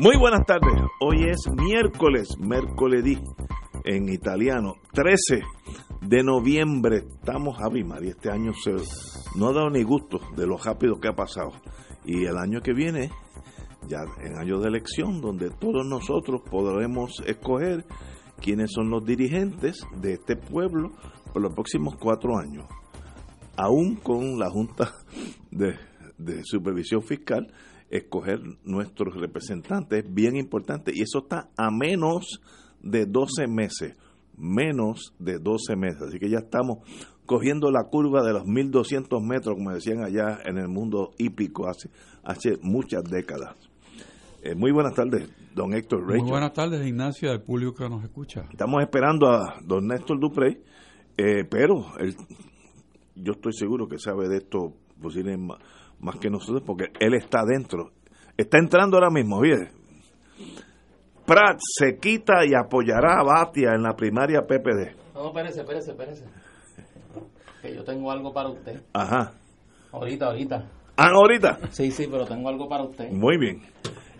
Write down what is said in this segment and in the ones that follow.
Muy buenas tardes. Hoy es miércoles, mercoledì en italiano, 13 de noviembre. Estamos a María. Este año se, no ha dado ni gusto de lo rápido que ha pasado. Y el año que viene, ya en año de elección, donde todos nosotros podremos escoger quiénes son los dirigentes de este pueblo por los próximos cuatro años. Aún con la Junta de, de Supervisión Fiscal escoger nuestros representantes es bien importante y eso está a menos de 12 meses, menos de 12 meses, así que ya estamos cogiendo la curva de los 1200 metros, como decían allá en el mundo hípico hace, hace muchas décadas. Eh, muy buenas tardes, don Héctor Reyes. Muy buenas tardes, Ignacio, al público que nos escucha. Estamos esperando a don Néstor Duprey, eh, pero él, yo estoy seguro que sabe de esto posiblemente más que nosotros porque él está dentro. Está entrando ahora mismo, bien. Prat se quita y apoyará a Batia en la primaria PPD. No, espérese, espérese, espérese. Que yo tengo algo para usted. Ajá. Ahorita, ahorita. Ah, ahorita. Sí, sí, pero tengo algo para usted. Muy bien.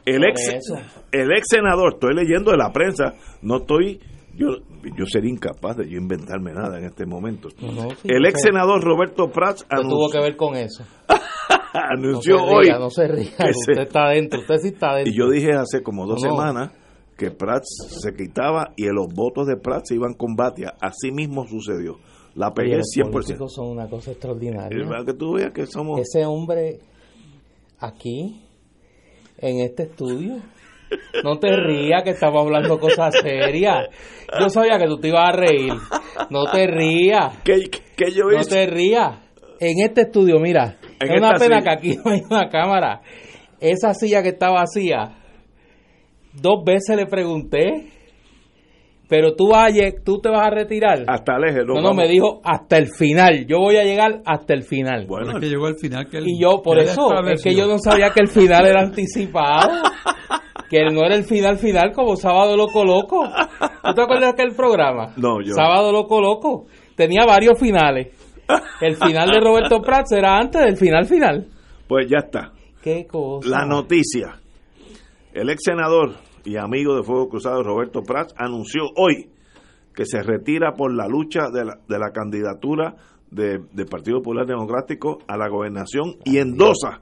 El ex, el ex senador, estoy leyendo de la prensa, no estoy yo, yo sería incapaz de yo inventarme nada en este momento. el ex senador Roberto Prats anunció, tuvo que ver con eso. anunció no hoy. no se ría, usted está adentro, usted sí está adentro. Y yo dije hace como dos semanas que Prats se quitaba y los votos de Prats iban con Batia. Así mismo sucedió. La pegué los 100%. son una cosa extraordinaria. que tú veas que somos... Ese hombre aquí, en este estudio, no te rías que estamos hablando cosas serias. Yo sabía que tú te ibas a reír. No te rías. ¿Qué, yo No te rías. En este estudio, mira, es una pena que aquí no hay una cámara. Esa silla que está vacía, dos veces le pregunté, pero tú, vas tú te vas a retirar. Hasta el eje. No, no, me dijo hasta el final. Yo voy a llegar hasta el final. Bueno, es que llegó al final. Que y yo, por eso, es que yo no sabía que el final era anticipado. que no era el final final como Sábado Loco Loco. ¿Tú te acuerdas de aquel programa? No, yo. Sábado Loco Loco. Tenía varios finales. El final de Roberto Prats era antes del final final. Pues ya está. Qué cosa. La noticia. El ex senador y amigo de Fuego Cruzado Roberto Prats anunció hoy que se retira por la lucha de la, de la candidatura del Partido Popular Democrático a la gobernación y endosa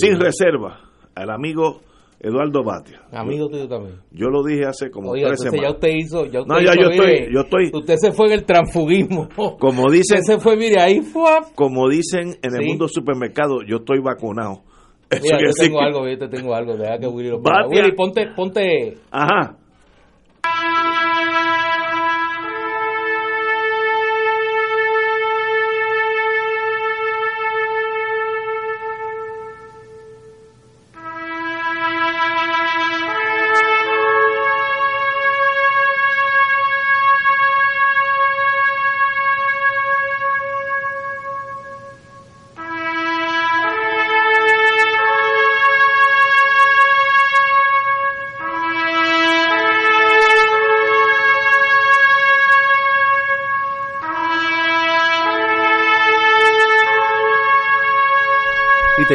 sin reserva al amigo Eduardo Batia. Amigo tuyo también. Yo lo dije hace como tres semanas. ya usted hizo. Ya no, ya yo estoy, yo estoy. Usted se fue en el transfugismo. Como dicen. Usted se fue, mire, ahí fue. Como dicen en el mundo supermercado, yo estoy vacunado. Mira, yo tengo algo, yo te tengo algo. Deja que Willy lo ponga. Willy, ponte, ponte. Ajá.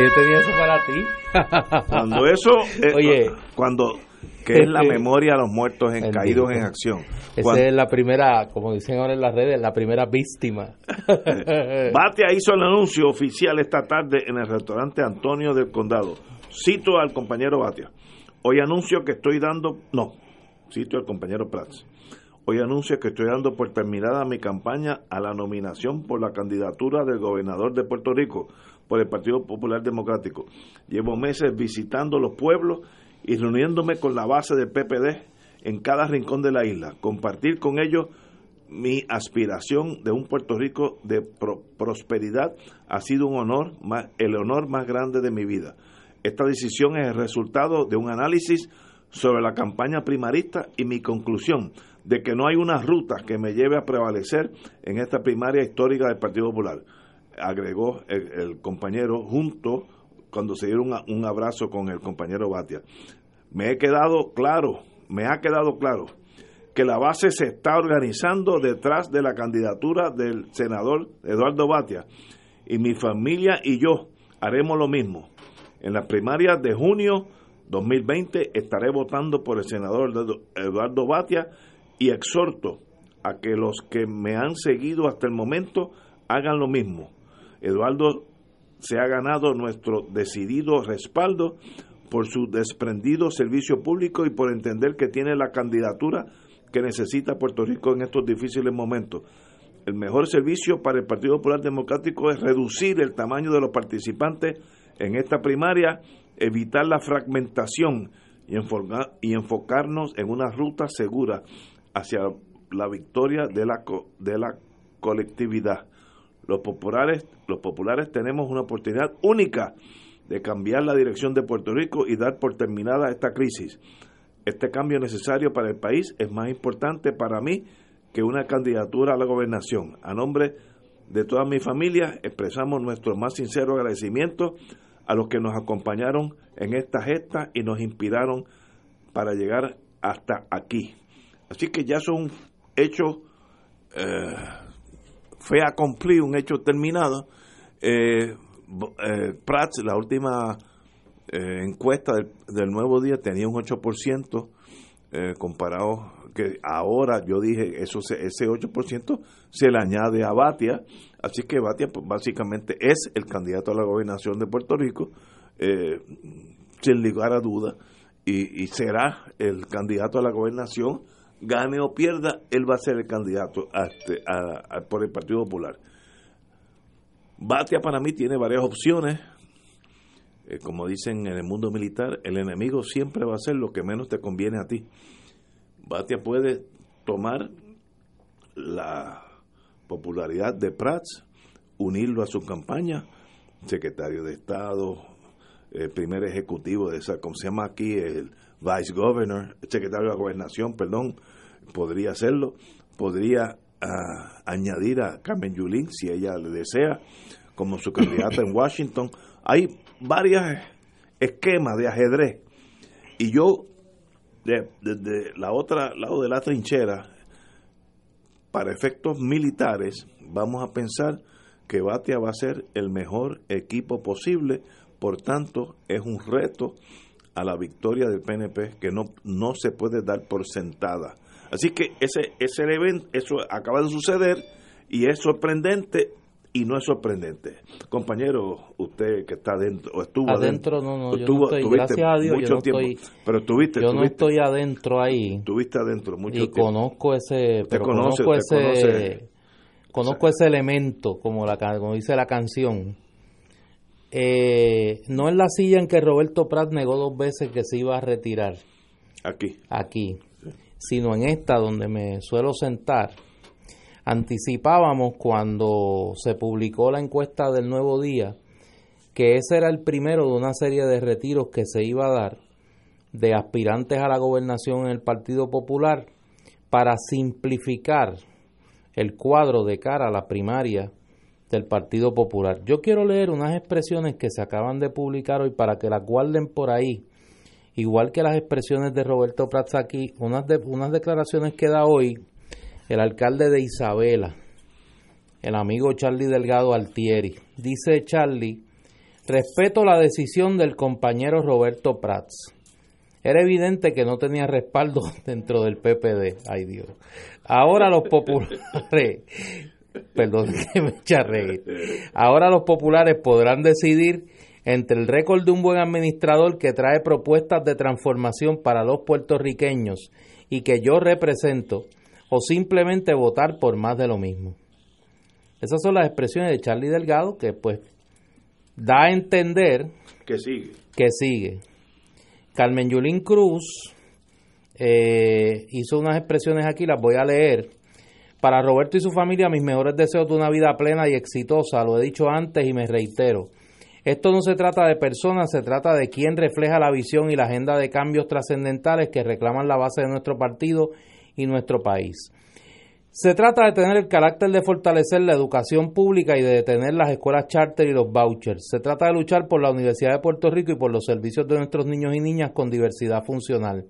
Yo tenía eso para ti. Cuando eso, eh, Oye, cuando que es la memoria de los muertos en, caídos en acción. Esa es la primera, como dicen ahora en las redes, la primera víctima. Batia hizo el anuncio oficial esta tarde en el restaurante Antonio del Condado. Cito al compañero Batia. Hoy anuncio que estoy dando, no, cito al compañero Prats. Hoy anuncio que estoy dando por terminada mi campaña a la nominación por la candidatura del gobernador de Puerto Rico por el Partido Popular Democrático. Llevo meses visitando los pueblos y reuniéndome con la base del PPD en cada rincón de la isla, compartir con ellos mi aspiración de un Puerto Rico de prosperidad ha sido un honor, el honor más grande de mi vida. Esta decisión es el resultado de un análisis sobre la campaña primarista y mi conclusión de que no hay una ruta que me lleve a prevalecer en esta primaria histórica del Partido Popular, agregó el, compañero junto cuando se dieron un abrazo con el compañero Batia. Me he quedado claro, me ha quedado claro que la base se está organizando detrás de la candidatura del senador Eduardo Batia y mi familia y yo haremos lo mismo. En las primarias de junio 2020 estaré votando por el senador Eduardo Batia y exhorto a que los que me han seguido hasta el momento hagan lo mismo. Eduardo se ha ganado nuestro decidido respaldo por su desprendido servicio público y por entender que tiene la candidatura que necesita Puerto Rico en estos difíciles momentos. El mejor servicio para el Partido Popular Democrático es reducir el tamaño de los participantes en esta primaria, evitar la fragmentación y, y enfocarnos en una ruta segura hacia la victoria de la, de la colectividad. Los populares, los populares tenemos una oportunidad única de cambiar la dirección de Puerto Rico y dar por terminada esta crisis. Este cambio necesario para el país es más importante para mí que una candidatura a la gobernación. A nombre de toda mi familia expresamos nuestro más sincero agradecimiento a los que nos acompañaron en esta gesta y nos inspiraron para llegar hasta aquí. Así que ya son hechos, eh, fue a cumplir un hecho terminado. Eh, eh, Prats, la última eh, encuesta del, Nuevo Día tenía un 8% eh, comparado que ahora yo dije eso ese 8% se le añade a Batia, así que Batia pues, básicamente es el candidato a la gobernación de Puerto Rico sin lugar a duda y, será el candidato a la gobernación gane o pierda, él va a ser el candidato este, por el Partido Popular. Batia para mí tiene varias opciones, eh, como dicen en el mundo militar, el enemigo siempre va a hacer lo que menos te conviene a ti. Batia puede tomar la popularidad de Prats, unirlo a su campaña, secretario de Estado, el primer ejecutivo de esa, como se llama aquí, el vice governor, secretario de la gobernación, perdón, podría hacerlo, podría ah, añadir a Carmen Yulín, si ella le desea, como su candidata en Washington. Hay varios esquemas de ajedrez. Y yo, desde la otra lado de la trinchera, para efectos militares, vamos a pensar que Batia va a ser el mejor equipo posible, por tanto, es un reto a la victoria del PNP que no, no se puede dar por sentada. Así que ese, ese evento, eso acaba de suceder y es sorprendente y no es sorprendente. Compañero, usted que está adentro, o estuvo adentro, no, no, yo no estoy, gracias a Dios, yo no estoy, pero estuviste, yo no estoy adentro ahí. Estuviste adentro mucho y conozco ese, pero conozco ese, conozco ese elemento, como la como dice la canción. Eh, no es la silla en que Roberto Prat negó dos veces que se iba a retirar. Aquí. Aquí. Sino en esta donde me suelo sentar anticipábamos cuando se publicó la encuesta del nuevo día que ese era el primero de una serie de retiros que se iba a dar de aspirantes a la gobernación en el Partido Popular para simplificar el cuadro de cara a la primaria del Partido Popular. Yo quiero leer unas expresiones que se acaban de publicar hoy para que las guarden por ahí, igual que las expresiones de Roberto Prats aquí, unas, unas declaraciones que da hoy el alcalde de Isabela, el amigo Charlie Delgado Altieri. Dice Charlie, respeto la decisión del compañero Roberto Prats. Era evidente que no tenía respaldo dentro del PPD. Ay Dios. Ahora los populares, perdón que me echa Ahora los populares podrán decidir entre el récord de un buen administrador que trae propuestas de transformación para los puertorriqueños y que yo represento o simplemente votar por más de lo mismo. Esas son las expresiones de Charlie Delgado que pues da a entender que sigue. Que sigue. Carmen Yulín Cruz eh, hizo unas expresiones aquí, las voy a leer, Para Roberto y su familia, mis mejores deseos de una vida plena y exitosa, lo he dicho antes y me reitero. Esto no se trata de personas, se trata de quien refleja la visión y la agenda de cambios trascendentales que reclaman la base de nuestro partido y nuestro país. Se trata de tener el carácter de fortalecer la educación pública y de detener las escuelas charter y los vouchers. Se trata de luchar por la Universidad de Puerto Rico y por los servicios de nuestros niños y niñas con diversidad funcional.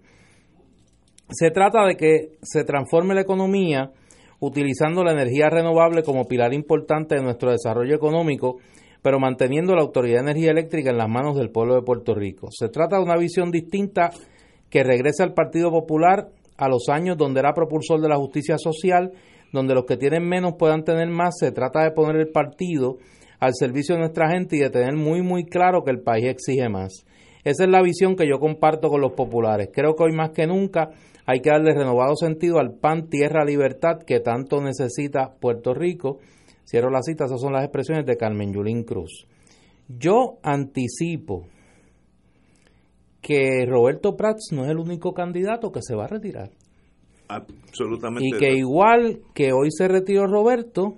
Se trata de que se transforme la economía utilizando la energía renovable como pilar importante de nuestro desarrollo económico, pero manteniendo la Autoridad de Energía Eléctrica en las manos del pueblo de Puerto Rico. Se trata de una visión distinta que regresa al Partido Popular a los años donde era propulsor de la justicia social, donde los que tienen menos puedan tener más. Se trata de poner el partido al servicio de nuestra gente y de tener muy, muy claro que el país exige más. Esa es la visión que yo comparto con los populares. Creo que hoy más que nunca hay que darle renovado sentido al pan, tierra, libertad que tanto necesita Puerto Rico. Cierro la cita, esas son las expresiones de Carmen Yulín Cruz. Yo anticipo que Roberto Prats no es el único candidato que se va a retirar. Absolutamente. Y que igual que hoy se retiró Roberto,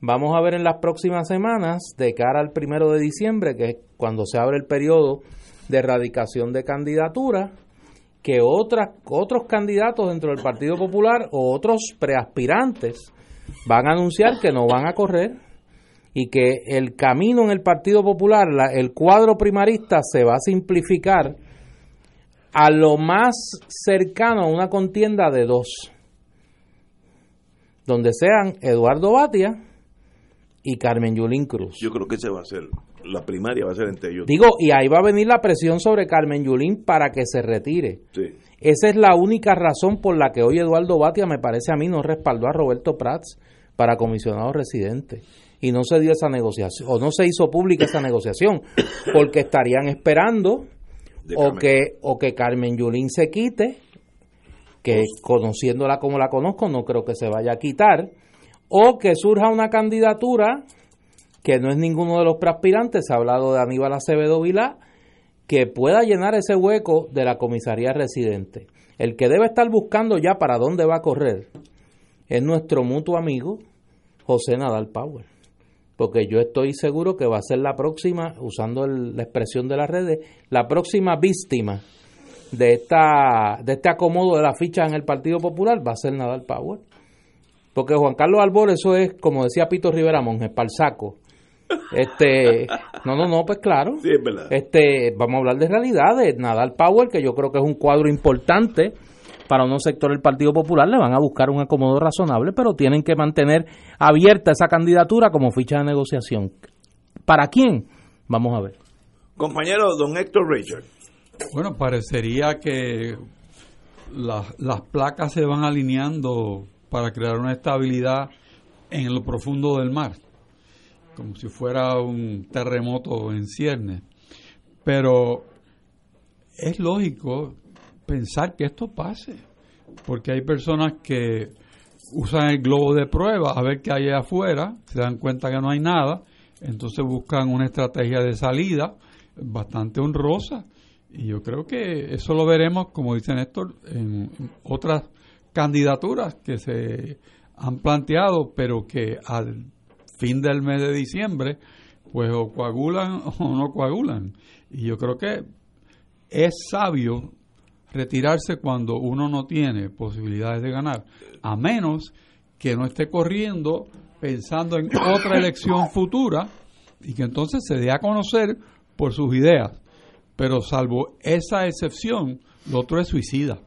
vamos a ver en las próximas semanas, de cara al primero de diciembre, que es cuando se abre el periodo de erradicación de candidatura, que otras, otros candidatos dentro del Partido Popular o otros preaspirantes van a anunciar que no van a correr y que el camino en el Partido Popular, el cuadro primarista se va a simplificar a lo más cercano a una contienda de dos, donde sean Eduardo Batia y Carmen Yulín Cruz. Yo creo que ese va a ser, la primaria va a ser entre ellos. Digo, y ahí va a venir la presión sobre Carmen Yulín para que se retire. Esa es la única razón por la que hoy Eduardo Batia, me parece a mí, no respaldó a Roberto Prats para comisionado residente y no se dio esa negociación, o no se hizo pública esa negociación, porque estarían esperando o que, o que Carmen Yulín se quite, que conociéndola como la conozco, no creo que se vaya a quitar, o que surja una candidatura que no es ninguno de los preaspirantes, se ha hablado de Aníbal Acevedo Vilá, que pueda llenar ese hueco de la comisaría residente. El que debe estar buscando ya para dónde va a correr es nuestro mutuo amigo José Nadal Power porque yo estoy seguro que va a ser la próxima, usando la expresión de las redes, la próxima víctima de esta de este acomodo de la ficha en el Partido Popular va a ser Nadal Power. Porque Juan Carlos Albor, eso es, como decía Pito Rivera Monge, para el saco. Este, no, no, no, pues claro. Sí, es verdad. Este, vamos a hablar de realidad, de Nadal Power, que yo creo que es un cuadro importante para un sector del Partido Popular le van a buscar un acomodo razonable, pero tienen que mantener abierta esa candidatura como ficha de negociación. ¿Para quién? Vamos a ver. Compañero, don Héctor Richard. Bueno, parecería que las placas se van alineando para crear una estabilidad en lo profundo del mar, como si fuera un terremoto en ciernes. Pero es lógico pensar que esto pase, porque hay personas que usan el globo de prueba a ver qué hay afuera, se dan cuenta que no hay nada, entonces buscan una estrategia de salida bastante honrosa y yo creo que eso lo veremos, como dice Néstor, en, otras candidaturas que se han planteado, pero que al fin del mes de diciembre, pues o coagulan o no coagulan. Y yo creo que es sabio retirarse cuando uno no tiene posibilidades de ganar, a menos que no esté corriendo pensando en otra elección futura y que entonces se dé a conocer por sus ideas. Pero salvo esa excepción, lo otro es suicida.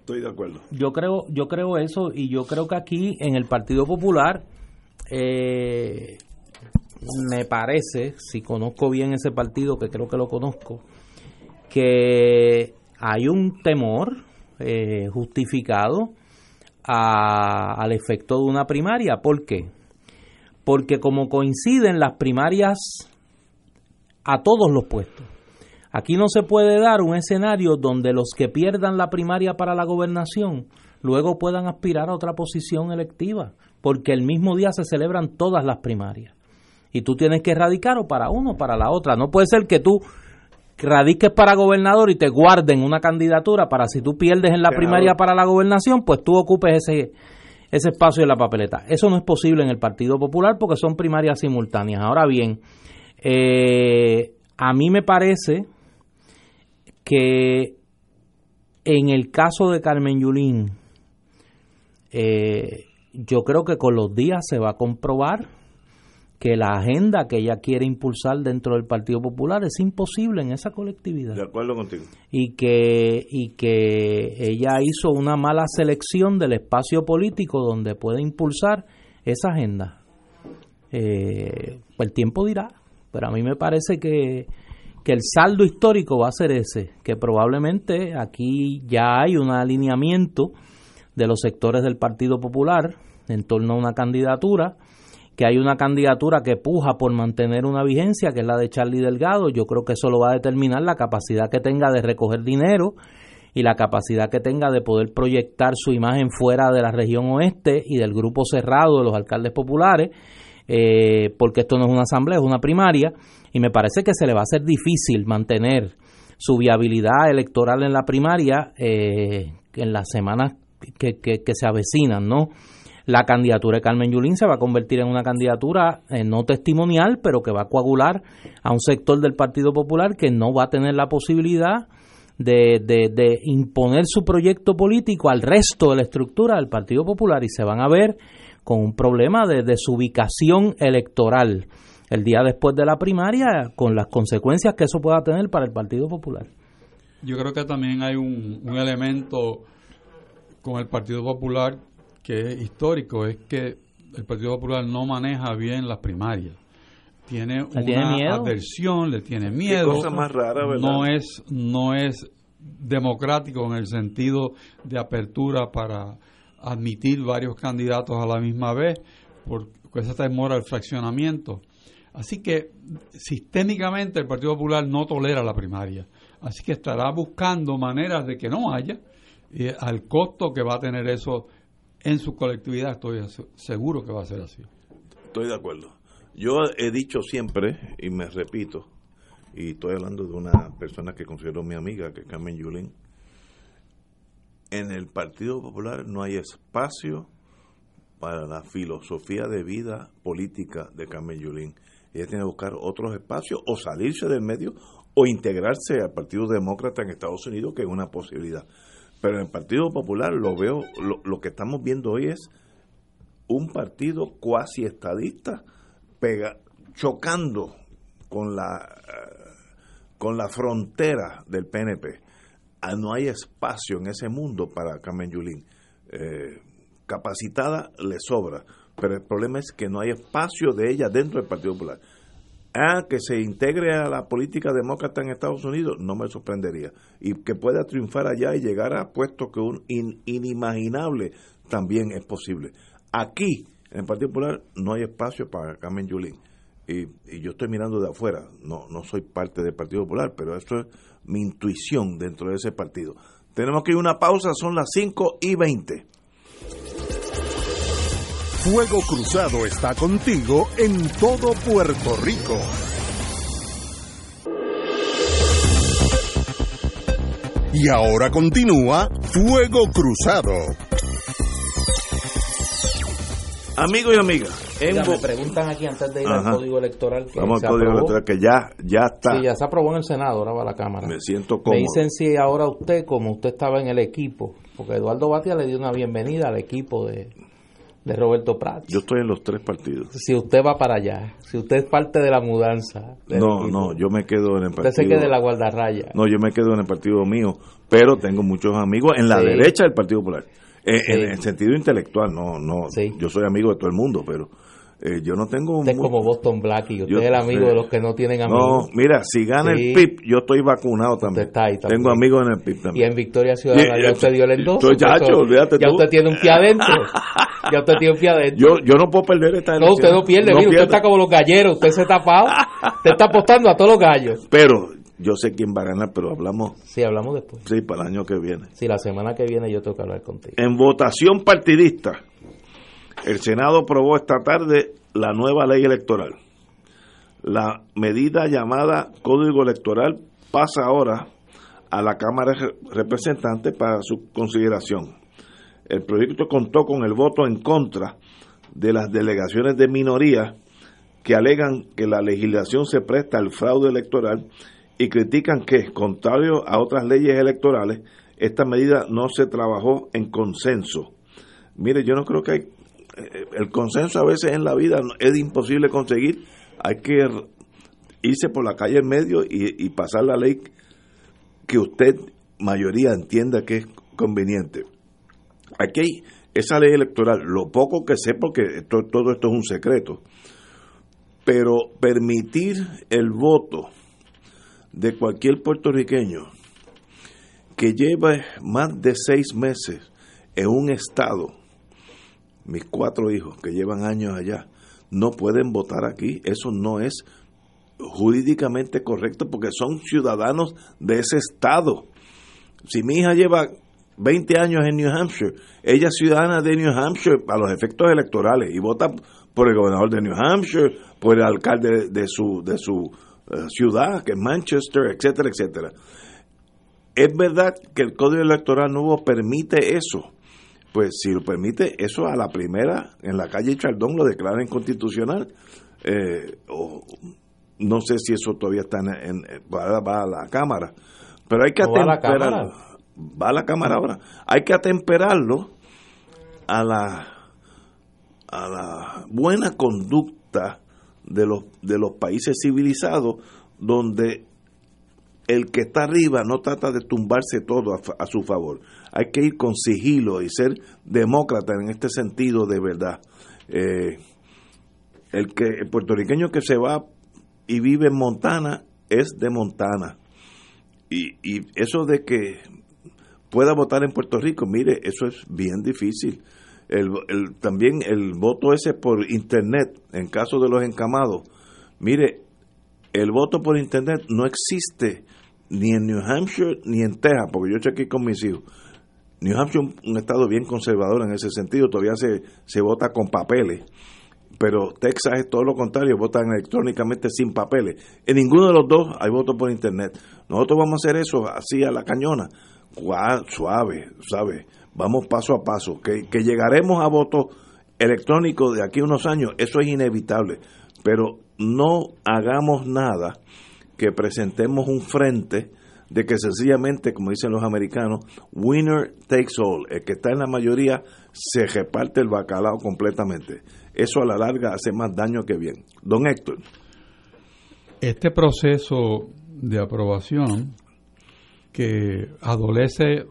Estoy de acuerdo. Yo creo, yo creo eso y yo creo que aquí en el Partido Popular eh, me parece, si conozco bien ese partido, que creo que lo conozco, que hay un temor eh, justificado al efecto de una primaria. ¿Por qué? Porque como coinciden las primarias a todos los puestos, aquí no se puede dar un escenario donde los que pierdan la primaria para la gobernación luego puedan aspirar a otra posición electiva, porque el mismo día se celebran todas las primarias. Y tú tienes que erradicar o para uno o para la otra. No puede ser que tú radiques para gobernador y te guarden una candidatura para si tú pierdes en la primaria para la gobernación, pues tú ocupes ese, ese espacio en la papeleta. Eso no es posible en el Partido Popular porque son primarias simultáneas. Ahora bien, eh, a mí me parece que en el caso de Carmen Yulín, eh, yo creo que con los días se va a comprobar que la agenda que ella quiere impulsar dentro del Partido Popular es imposible en esa colectividad. De acuerdo contigo. Y que, y que ella hizo una mala selección del espacio político donde puede impulsar esa agenda. Eh, el tiempo dirá, pero a mí me parece que, que el saldo histórico va a ser ese, que probablemente aquí ya hay un alineamiento de los sectores del Partido Popular en torno a una candidatura que hay una candidatura que puja por mantener una vigencia, que es la de Charlie Delgado. Yo creo que eso lo va a determinar la capacidad que tenga de recoger dinero y la capacidad que tenga de poder proyectar su imagen fuera de la región oeste y del grupo cerrado de los alcaldes populares, eh, porque esto no es una asamblea, es una primaria, y me parece que se le va a hacer difícil mantener su viabilidad electoral en la primaria eh, en las semanas que, que, que se avecinan, ¿no? La candidatura de Carmen Yulín se va a convertir en una candidatura eh, no testimonial, pero que va a coagular a un sector del Partido Popular que no va a tener la posibilidad de, de, imponer su proyecto político al resto de la estructura del Partido Popular y se van a ver con un problema de desubicación electoral el día después de la primaria con las consecuencias que eso pueda tener para el Partido Popular. Yo creo que también hay un, un elemento con el Partido Popular que es histórico es que el Partido Popular no maneja bien las primarias. Tiene una adversión, le tiene miedo. cosa más rara, ¿verdad? No es, no es democrático en el sentido de apertura para admitir varios candidatos a la misma vez, porque esa demora el fraccionamiento. Así que sistémicamente el Partido Popular no tolera la primaria. Así que estará buscando maneras de que no haya, eh, al costo que va a tener eso en su colectividad estoy seguro que va a ser así. Estoy de acuerdo. Yo he dicho siempre, y me repito, y estoy hablando de una persona que considero mi amiga, que es Carmen Yulín, en el Partido Popular no hay espacio para la filosofía de vida política de Carmen Yulín. Ella tiene que buscar otros espacios o salirse del medio o integrarse al Partido Demócrata en Estados Unidos, que es una posibilidad. Pero en el Partido Popular lo veo, lo, que estamos viendo hoy es un partido cuasi estadista pega, chocando con la con la frontera del PNP. Ah, no hay espacio en ese mundo para Carmen Yulín. Eh, capacitada le sobra, pero el problema es que no hay espacio de ella dentro del Partido Popular. Ah, que se integre a la política demócrata en Estados Unidos, no me sorprendería. Y que pueda triunfar allá y llegar a puestos que un inimaginable también es posible. Aquí, en el Partido Popular, no hay espacio para Carmen Yulín. Y, yo estoy mirando de afuera, no, no soy parte del Partido Popular, pero esto es mi intuición dentro de ese partido. Tenemos que ir a una pausa, son las 5 y 20. Fuego Cruzado está contigo en todo Puerto Rico. Y ahora continúa Fuego Cruzado. Amigos y amigas, me preguntan aquí antes de ir al código electoral que Vamos al código electoral que ya, ya está. Sí, ya se aprobó en el Senado, ahora va a la Cámara. Me siento cómodo. Me dicen si ahora usted, como usted estaba en el equipo, porque Eduardo Batia le dio una bienvenida al equipo de, de Roberto Prats. Yo estoy en los tres partidos. Si usted va para allá, si usted es parte de la mudanza. No, no, yo me quedo en el partido. Usted se quede en la guardarraya. No, yo me quedo en el partido mío, pero tengo muchos amigos en la derecha del Partido Popular. Eh, en, el sentido intelectual, no, no. Yo soy amigo de todo el mundo, pero eh, yo no tengo... Usted es como Boston Black y usted es el amigo de los que no tienen amigos. No, mira, si gana el PIB, yo estoy vacunado también. Está ahí, también. Tengo amigos en el PIB también. Y en Victoria Ciudadana ya usted dio el endoso. chacho, olvídate Ya usted tiene un pie adentro. ya usted tiene un pie adentro. Yo, yo no puedo perder esta elección. No, usted no pierde. mira, usted está como los galleros. Usted se está tapado. usted está apostando a todos los gallos. Pero yo sé quién va a ganar, pero hablamos. Sí, hablamos después. Sí, para el año que viene. Sí, la semana que viene yo tengo que hablar contigo. En votación partidista, el Senado aprobó esta tarde la nueva ley electoral. La medida llamada Código Electoral pasa ahora a la Cámara de Representantes para su consideración. el proyecto contó con el voto en contra de las delegaciones de minoría que alegan que la legislación se presta al fraude electoral y critican que, contrario a otras leyes electorales, esta medida no se trabajó en consenso. Mire, yo no creo que hay, el consenso a veces en la vida es imposible conseguir, hay que irse por la calle en medio y, pasar la ley que usted, mayoría, entienda que es conveniente. Aquí esa ley electoral, lo poco que sé, porque todo esto es un secreto, pero permitir el voto de cualquier puertorriqueño que lleva más de seis meses en un estado, mis cuatro hijos que llevan años allá, no pueden votar aquí. Eso no es jurídicamente correcto porque son ciudadanos de ese estado. Si mi hija lleva 20 años en New Hampshire. Ella es ciudadana de New Hampshire a los efectos electorales y vota por el gobernador de New Hampshire, por el alcalde de su, de su eh, ciudad, que es Manchester, etcétera, etcétera. Es verdad que el código electoral nuevo permite eso. Pues si lo permite, eso a la primera, en la calle Chaldón lo declara inconstitucional. Eh, o, no sé si eso todavía está en, va, a la Cámara. Pero hay que atemperarlo va a la Cámara ahora, hay que atemperarlo a la, a la buena conducta de los, de los países civilizados donde el que está arriba no trata de tumbarse todo a, su favor. Hay que ir con sigilo y ser demócrata en este sentido de verdad. Eh, el que el puertorriqueño que se va y vive en Montana es de Montana. Y, y eso de que pueda votar en Puerto Rico, mire, eso es bien difícil. El, también el voto ese por internet, en caso de los encamados, mire, el voto por internet no existe ni en New Hampshire ni en Texas, porque yo chequeé con mis hijos. New Hampshire es un estado bien conservador en ese sentido, todavía se, se vota con papeles, pero Texas es todo lo contrario, votan electrónicamente sin papeles. En ninguno de los dos hay voto por internet. Nosotros vamos a hacer eso así a la cañona suave, ¿sabe? Vamos paso a paso. Que, que llegaremos a votos electrónicos de aquí a unos años, eso es inevitable. Pero no hagamos nada que presentemos un frente de que sencillamente, como dicen los americanos, winner takes all. El que está en la mayoría se reparte el bacalao completamente. Eso a la larga hace más daño que bien. Don Héctor. Este proceso de aprobación que adolece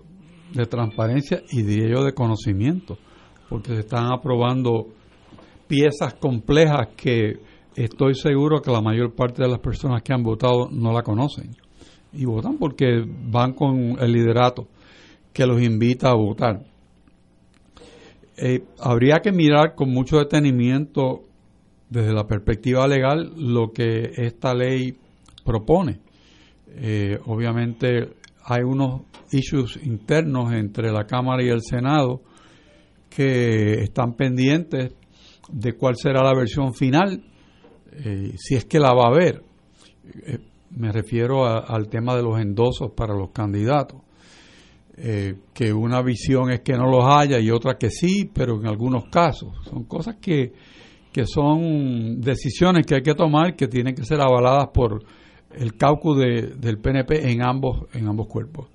de transparencia y de ello de conocimiento, porque se están aprobando piezas complejas que estoy seguro que la mayor parte de las personas que han votado no la conocen. Y votan porque van con el liderato que los invita a votar. Eh, habría que mirar con mucho detenimiento desde la perspectiva legal lo que esta ley propone. Eh, obviamente hay unos issues internos entre la Cámara y el Senado que están pendientes de cuál será la versión final, eh, si es que la va a haber. Me refiero al tema de los endosos para los candidatos, eh, que una visión es que no los haya y otra que sí, pero en algunos casos. Son cosas que, que son decisiones que hay que tomar que tienen que ser avaladas por el caucus del PNP en ambos, en ambos cuerpos.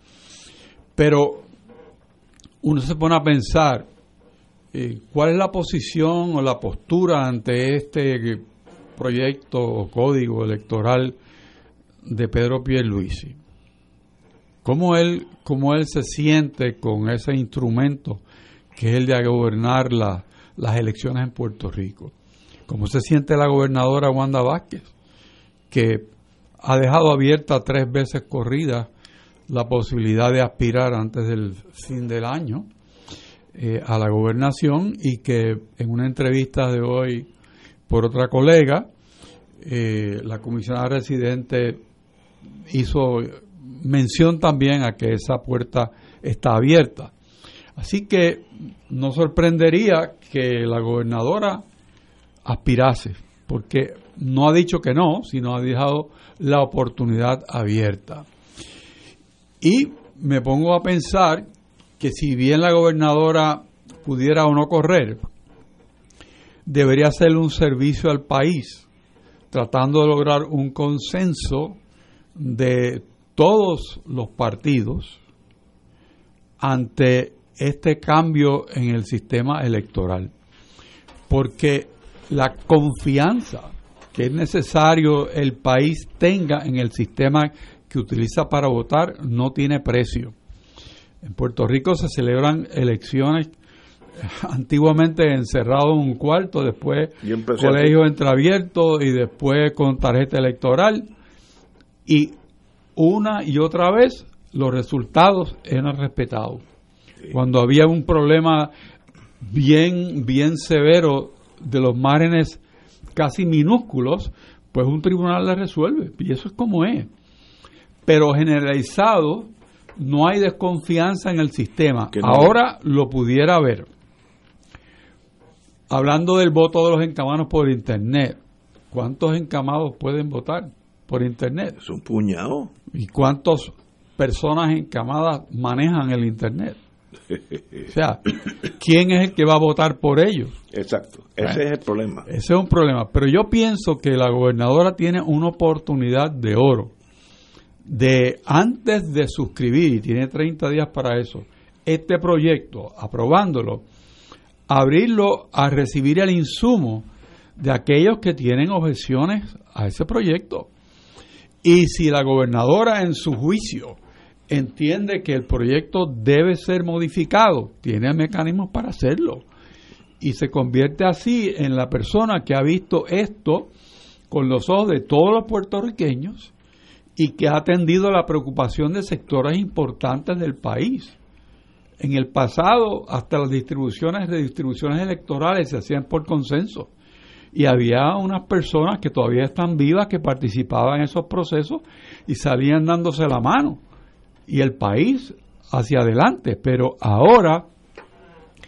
Pero uno se pone a pensar eh, cuál es la posición o la postura ante este proyecto o código electoral de Pedro Pierluisi. ¿Cómo él, cómo él se siente con ese instrumento que es el de gobernar las elecciones en Puerto Rico? ¿Cómo se siente la gobernadora Wanda Vázquez? Que ha dejado abierta tres veces corrida la posibilidad de aspirar antes del fin del año eh, a la gobernación y que en una entrevista de hoy por otra colega, eh, la comisionada residente hizo mención también a que esa puerta está abierta. Así que no sorprendería que la gobernadora aspirase, porque no ha dicho que no, sino ha dejado la oportunidad abierta. Y me pongo a pensar que si bien la gobernadora pudiera o no correr, debería ser un servicio al país, tratando de lograr un consenso de todos los partidos ante este cambio en el sistema electoral. Porque la confianza que es necesario el país tenga en el sistema que utiliza para votar no tiene precio. En Puerto Rico se celebran elecciones antiguamente encerrado en un cuarto, después colegio entreabierto y después con tarjeta electoral. Y una y otra vez los resultados eran respetados. Cuando había un problema bien, bien severo de los márgenes casi minúsculos, pues un tribunal le resuelve. Y eso es como es. Pero generalizado, no hay desconfianza en el sistema. Ahora lo pudiera haber. Hablando del voto de los encamados por Internet, ¿cuántos encamados pueden votar por Internet? Es un puñado. ¿Y cuántas personas encamadas manejan el Internet? O sea, ¿quién es el que va a votar por ellos? Exacto, ese es el problema. Ese es un problema. Pero yo pienso que la gobernadora tiene una oportunidad de oro de antes de suscribir, y tiene 30 días para eso, este proyecto, aprobándolo, abrirlo a recibir el insumo de aquellos que tienen objeciones a ese proyecto. Y si la gobernadora en su juicio entiende que el proyecto debe ser modificado, tiene mecanismos para hacerlo. Y se convierte así en la persona que ha visto esto con los ojos de todos los puertorriqueños y que ha atendido la preocupación de sectores importantes del país. En el pasado, hasta las distribuciones de distribuciones electorales se hacían por consenso. Y había unas personas que todavía están vivas que participaban en esos procesos y salían dándose la mano. Y el país hacia adelante. Pero ahora,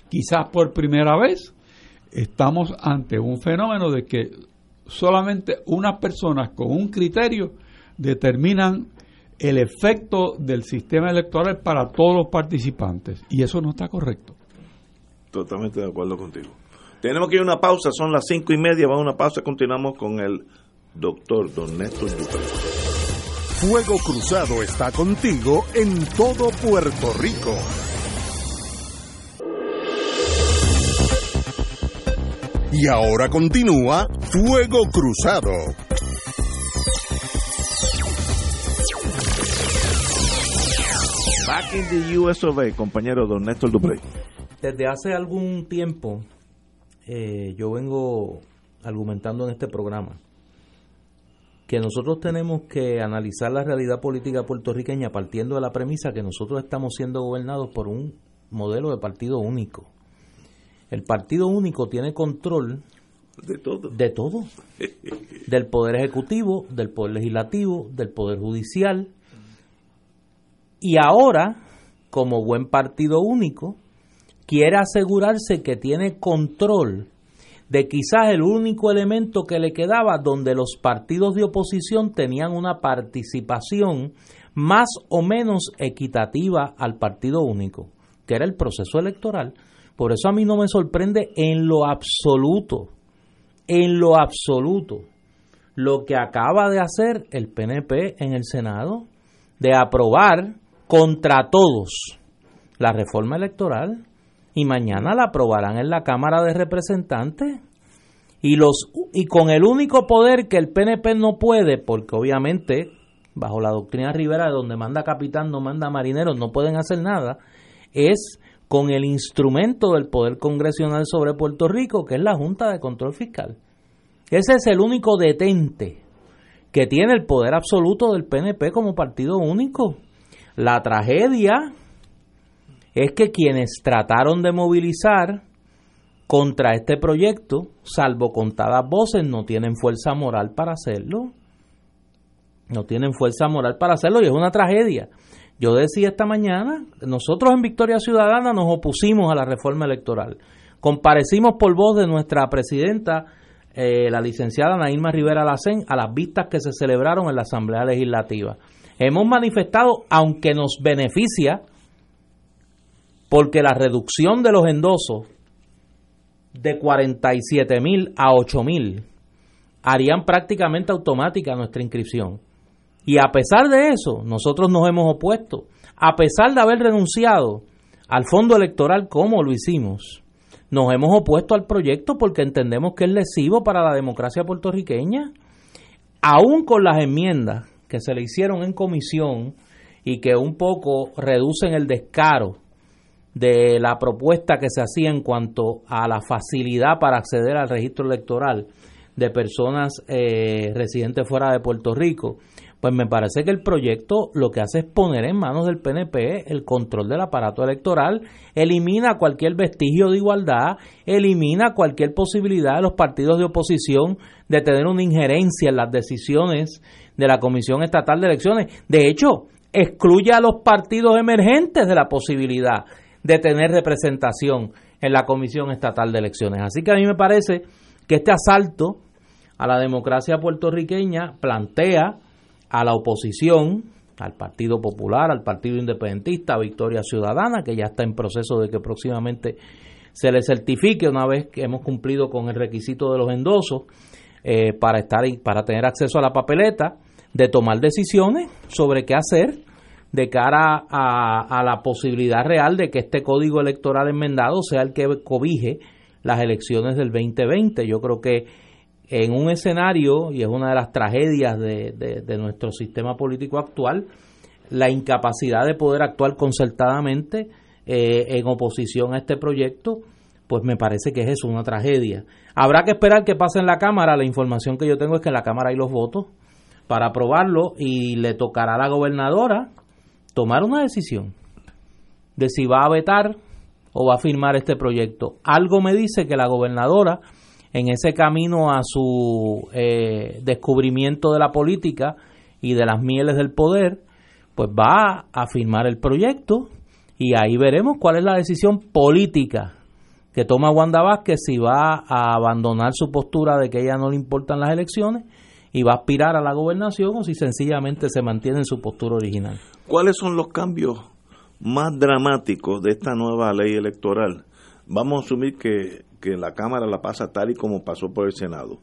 quizás por primera vez, estamos ante un fenómeno de que solamente unas personas con un criterio determinan el efecto del sistema electoral para todos los participantes. Y eso no está correcto. Totalmente de acuerdo contigo. Tenemos que ir a una pausa, son las cinco y media, vamos a una pausa, continuamos con el doctor Don Néstor Dupré. Fuego Cruzado está contigo en todo Puerto Rico. Y ahora continúa Fuego Cruzado. Back in the US compañero don Néstor Duprey. Desde hace algún tiempo eh, yo vengo argumentando en este programa que nosotros tenemos que analizar la realidad política puertorriqueña partiendo de la premisa que nosotros estamos siendo gobernados por un modelo de partido único. El partido único tiene control de todo. De todo. del poder ejecutivo, del poder legislativo, del poder judicial, y ahora, como buen partido único, quiere asegurarse que tiene control de quizás el único elemento que le quedaba donde los partidos de oposición tenían una participación más o menos equitativa al partido único, que era el proceso electoral. Por eso a mí no me sorprende en lo absoluto, en lo absoluto, lo que acaba de hacer el PNP en el Senado, de aprobar contra todos la reforma electoral y mañana la aprobarán en la Cámara de Representantes. Y los y con el único poder que el PNP no puede porque obviamente bajo la doctrina Rivera de donde manda capitán no manda marineros no pueden hacer nada es con el instrumento del poder congresional sobre Puerto Rico que es la Junta de Control Fiscal. Ese es el único detente que tiene el poder absoluto del PNP como partido único. La tragedia es que quienes trataron de movilizar contra este proyecto, salvo contadas voces, no tienen fuerza moral para hacerlo. No tienen fuerza moral para hacerlo y es una tragedia. Yo decía esta mañana, nosotros en Victoria Ciudadana nos opusimos a la reforma electoral. Comparecimos por voz de nuestra presidenta, eh, la licenciada Nairma Rivera Lacén, a las vistas que se celebraron en la Asamblea Legislativa hemos manifestado, aunque nos beneficia porque la reducción de los endosos de 47 mil a 8 mil harían prácticamente automática nuestra inscripción. Y a pesar de eso, nosotros nos hemos opuesto, a pesar de haber renunciado al fondo electoral como lo hicimos, nos hemos opuesto al proyecto porque entendemos que es lesivo para la democracia puertorriqueña, aún con las enmiendas que se le hicieron en comisión y que un poco reducen el descaro de la propuesta que se hacía en cuanto a la facilidad para acceder al registro electoral de personas eh, residentes fuera de Puerto Rico, pues me parece que el proyecto lo que hace es poner en manos del PNP el control del aparato electoral, elimina cualquier vestigio de igualdad, elimina cualquier posibilidad de los partidos de oposición de tener una injerencia en las decisiones de la Comisión Estatal de Elecciones. De hecho, excluye a los partidos emergentes de la posibilidad de tener representación en la Comisión Estatal de Elecciones. Así que a mí me parece que este asalto a la democracia puertorriqueña plantea a la oposición, al Partido Popular, al Partido Independentista, a Victoria Ciudadana, que ya está en proceso de que próximamente se le certifique una vez que hemos cumplido con el requisito de los endosos eh, para estar para tener acceso a la papeleta, de tomar decisiones sobre qué hacer de cara a, a la posibilidad real de que este código electoral enmendado sea el que cobije las elecciones del 2020. Yo creo que en un escenario, y es una de las tragedias de, de, nuestro sistema político actual, la incapacidad de poder actuar concertadamente eh, en oposición a este proyecto, pues me parece que es eso, una tragedia. Habrá que esperar que pase en la Cámara, la información que yo tengo es que en la Cámara hay los votos para aprobarlo y le tocará a la gobernadora tomar una decisión de si va a vetar o va a firmar este proyecto. Algo me dice que la gobernadora, en ese camino a su eh, descubrimiento de la política y de las mieles del poder, pues va a firmar el proyecto y ahí veremos cuál es la decisión política que toma Wanda Vázquez si va a abandonar su postura de que ella no le importan las elecciones y va a aspirar a la gobernación o si sencillamente se mantiene en su postura original. ¿Cuáles son los cambios más dramáticos de esta nueva ley electoral, vamos a asumir que, la Cámara la pasa tal y como pasó por el Senado.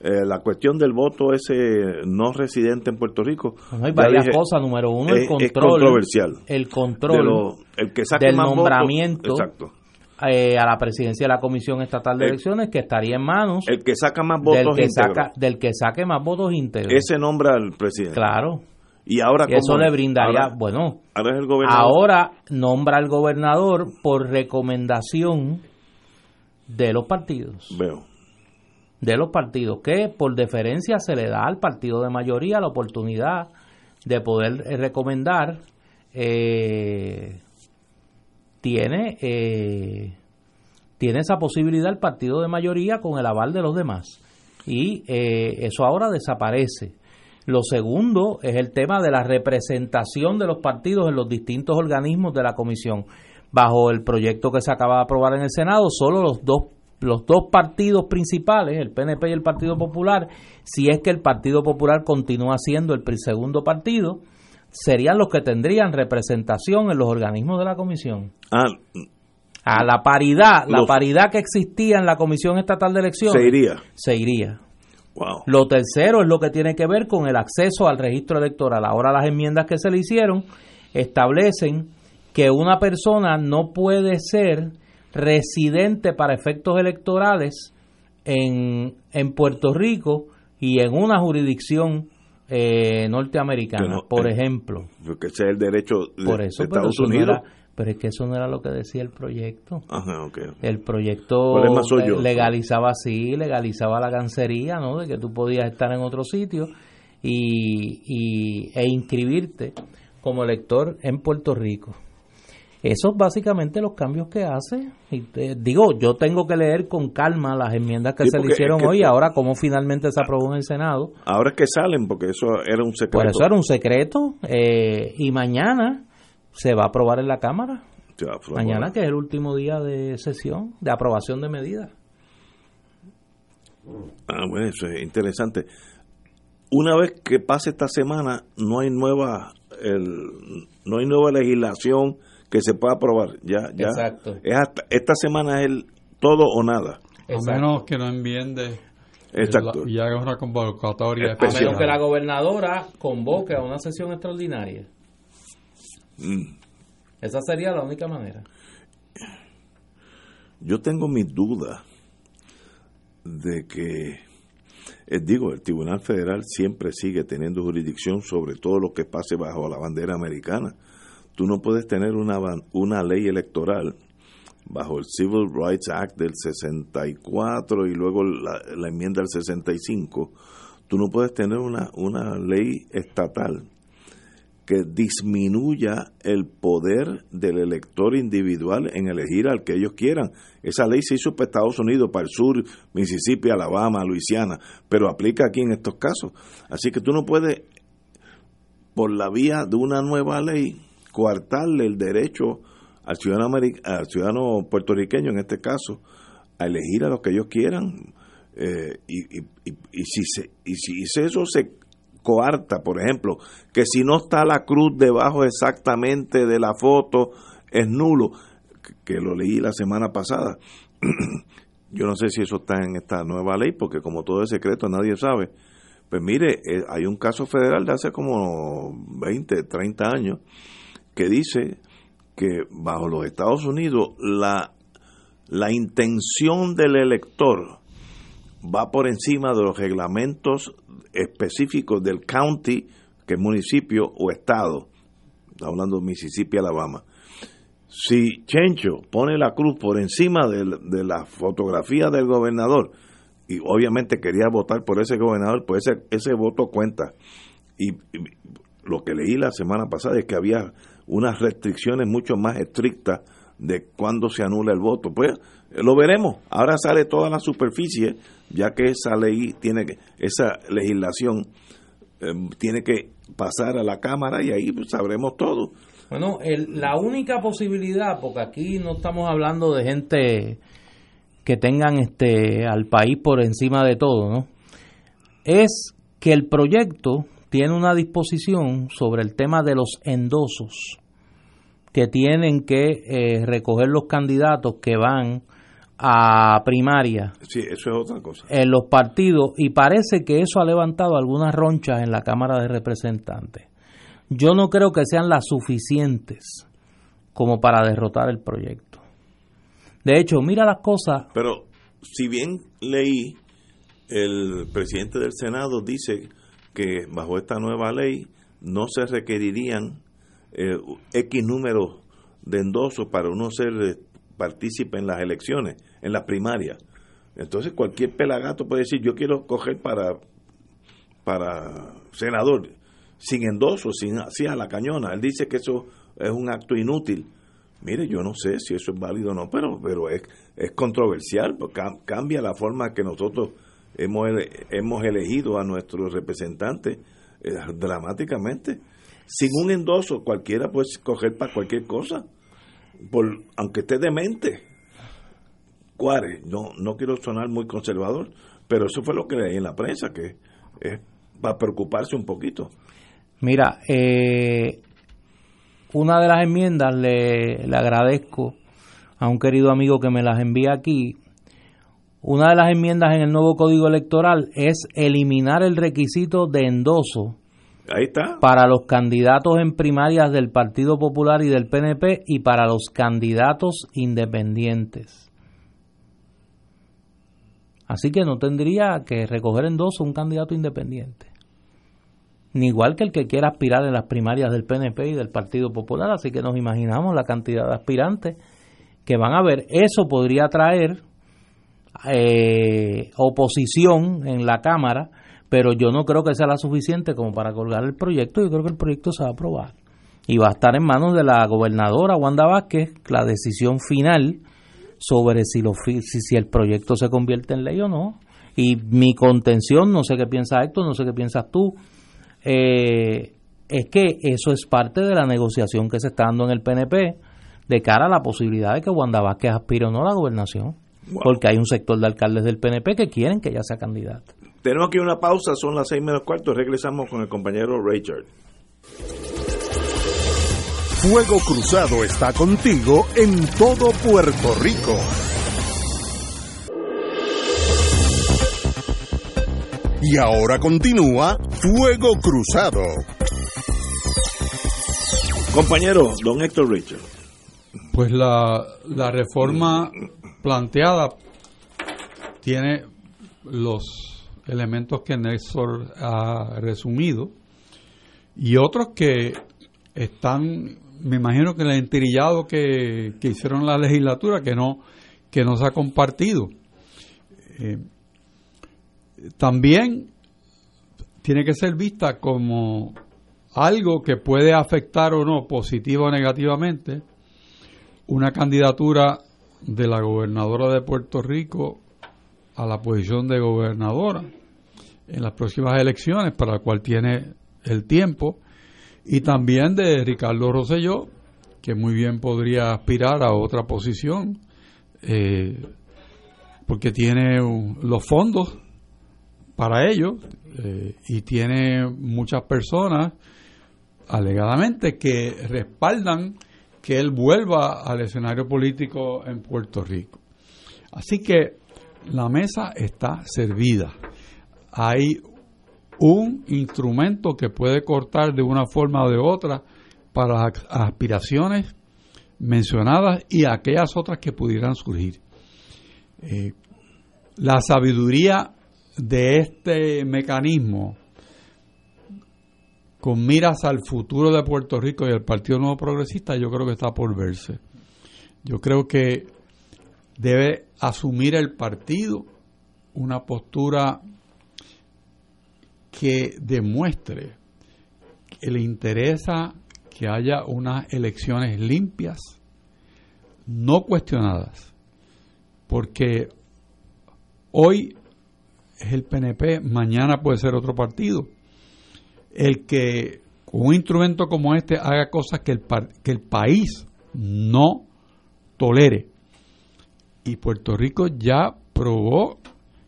Eh, la cuestión del voto ese no residente en Puerto Rico. hay varias cosas. Número uno, el control. controversial. El control el que del nombramiento eh, a la presidencia de la Comisión Estatal de Elecciones, que estaría en manos. El que saca más votos del que, saca, del que saque más votos íntegros. Ese nombra al presidente. Claro. Y ahora eso le brindaría, bueno, ahora, nombra al gobernador por recomendación de los partidos. Veo. De los partidos, que por deferencia se le da al partido de mayoría la oportunidad de poder eh, recomendar, eh, tiene, eh, tiene esa posibilidad el partido de mayoría con el aval de los demás. Y eso ahora desaparece. Lo segundo es el tema de la representación de los partidos en los distintos organismos de la comisión. Bajo el proyecto que se acaba de aprobar en el Senado, solo los dos los dos partidos principales, el PNP y el Partido Popular, si es que el Partido Popular continúa siendo el segundo partido, serían los que tendrían representación en los organismos de la comisión. Ah, a la paridad, la paridad que existía en la Comisión Estatal de Elecciones. Se iría. Se iría. Lo tercero es lo que tiene que ver con el acceso al registro electoral. Ahora las enmiendas que se le hicieron establecen que una persona no puede ser residente para efectos electorales en, en Puerto Rico y en una jurisdicción eh, norteamericana, por eh, ejemplo. Porque ese es el derecho de, Estados Unidos. Pero es que eso no era lo que decía el proyecto. Ajá, El proyecto legalizaba así, legalizaba la cancería, ¿no? De que tú podías estar en otro sitio y, y, e inscribirte como elector en Puerto Rico. Esos básicamente los cambios que hace. Y digo, yo tengo que leer con calma las enmiendas que se le hicieron hoy, ahora cómo finalmente se aprobó en el Senado. Ahora es que salen, porque eso era un secreto. Por eso era un secreto. Eh, y mañana se va a aprobar en la Cámara. Mañana, que es el último día de sesión, de aprobación de medidas. Ah, bueno, eso es interesante. Una vez que pase esta semana, no hay nueva, el, no hay nueva legislación que se pueda aprobar. Ya, ya. Exacto. Es esta semana es el todo o nada. A menos que no enmiende Exacto. y haga una convocatoria A menos que la gobernadora convoque a una sesión extraordinaria. Mm. Esa sería la única manera. Yo tengo mis dudas de que, eh, digo, el Tribunal Federal siempre sigue teniendo jurisdicción sobre todo lo que pase bajo la bandera americana. Tú no puedes tener una, una ley electoral bajo el Civil Rights Act del 64 y luego la, la enmienda del 65. Tú no puedes tener una, una ley estatal que disminuya el poder del elector individual en elegir al que ellos quieran. Esa ley se hizo para Estados Unidos, para el sur, Mississippi, Alabama, Luisiana, pero aplica aquí en estos casos. Así que tú no puedes, por la vía de una nueva ley, coartarle el derecho al ciudadano, al ciudadano puertorriqueño, en este caso, a elegir a los que ellos quieran. Eh, y, y, y, si se, y si eso se coarta, por ejemplo, que si no está la cruz debajo exactamente de la foto, es nulo, que lo leí la semana pasada. Yo no sé si eso está en esta nueva ley, porque como todo es secreto, nadie sabe. Pues mire, eh, hay un caso federal de hace como 20, 30 años que dice que bajo los Estados Unidos la, la intención del elector va por encima de los reglamentos específicos del county, que es municipio o estado. Está hablando de Mississippi, Alabama. Si Chencho pone la cruz por encima de, la fotografía del gobernador, y obviamente quería votar por ese gobernador, pues ese, ese voto cuenta. Y, lo que leí la semana pasada es que había unas restricciones mucho más estrictas de cuándo se anula el voto. Pues lo veremos. Ahora sale toda la superficie, ya que esa ley tiene que, esa legislación em, tiene que pasar a la Cámara y ahí pues, sabremos todo. Bueno, la única posibilidad, porque aquí no estamos hablando de gente que tengan este al país por encima de todo, ¿no? Es que el proyecto tiene una disposición sobre el tema de los endosos que tienen que eh, recoger los candidatos que van a primaria. Sí, eso es otra cosa. En los partidos y parece que eso ha levantado algunas ronchas en la Cámara de Representantes. Yo no creo que sean las suficientes como para derrotar el proyecto. De hecho, mira las cosas. Pero si bien leí, el presidente del Senado dice que bajo esta nueva ley no se requerirían eh, X número de endosos para uno ser eh, partícipe en las elecciones, en las primarias. Entonces cualquier pelagato puede decir, yo quiero coger para, para senador, sin endoso, sin así a la cañona. Él dice que eso es un acto inútil. Mire, yo no sé si eso es válido o no, pero, pero es, es controversial, porque cambia la forma que nosotros hemos, hemos elegido a nuestros representantes eh, dramáticamente sin un endoso cualquiera puede coger para cualquier cosa, por, aunque esté demente. Cuare, no, no quiero sonar muy conservador, pero eso fue lo que leí en la prensa, que es para preocuparse un poquito. Mira, eh, una de las enmiendas le, le agradezco a un querido amigo que me las envía aquí. Una de las enmiendas en el nuevo código electoral es eliminar el requisito de endoso Ahí está. Para los candidatos en primarias del Partido Popular y del PNP y para los candidatos independientes. Así que no tendría que recoger en dos un candidato independiente. Ni igual que el que quiera aspirar en las primarias del PNP y del Partido Popular. Así que nos imaginamos la cantidad de aspirantes que van a haber. Eso podría traer eh, oposición en la Cámara pero yo no creo que sea la suficiente como para colgar el proyecto. Yo creo que el proyecto se va a aprobar y va a estar en manos de la gobernadora Wanda Vázquez la decisión final sobre si, lo, si, el proyecto se convierte en ley o no. Y mi contención, no sé qué piensa Héctor, no sé qué piensas tú, eh, es que eso es parte de la negociación que se está dando en el PNP de cara a la posibilidad de que Wanda Vázquez aspire o no a la gobernación. Porque hay un sector de alcaldes del PNP que quieren que ella sea candidata. Tenemos aquí una pausa, son las seis menos cuarto, regresamos con el compañero Richard. Fuego Cruzado está contigo en todo Puerto Rico. Y ahora continúa Fuego Cruzado. Compañero, don Héctor Richard. Pues la, la reforma planteada tiene los elementos que Néstor ha resumido y otros que están me imagino que el entirillado que, que hicieron la legislatura que no que no se ha compartido. Eh, también tiene que ser vista como algo que puede afectar o no positiva o negativamente una candidatura de la gobernadora de Puerto Rico a la posición de gobernadora en las próximas elecciones para la cual tiene el tiempo y también de Ricardo Rosselló, que muy bien podría aspirar a otra posición, eh, porque tiene los fondos para ello eh, y tiene muchas personas alegadamente que respaldan que él vuelva al escenario político en Puerto Rico. Así que la mesa está servida. Hay un instrumento que puede cortar de una forma o de otra para las aspiraciones mencionadas y aquellas otras que pudieran surgir. Eh, la sabiduría de este mecanismo con miras al futuro de Puerto Rico y el Partido Nuevo Progresista, yo creo que está por verse. Yo creo que debe asumir el partido una postura que demuestre que le interesa que haya unas elecciones limpias, no cuestionadas, porque hoy es el PNP, mañana puede ser otro partido. El que un instrumento como este haga cosas que el, que el país no tolere. Y Puerto Rico ya probó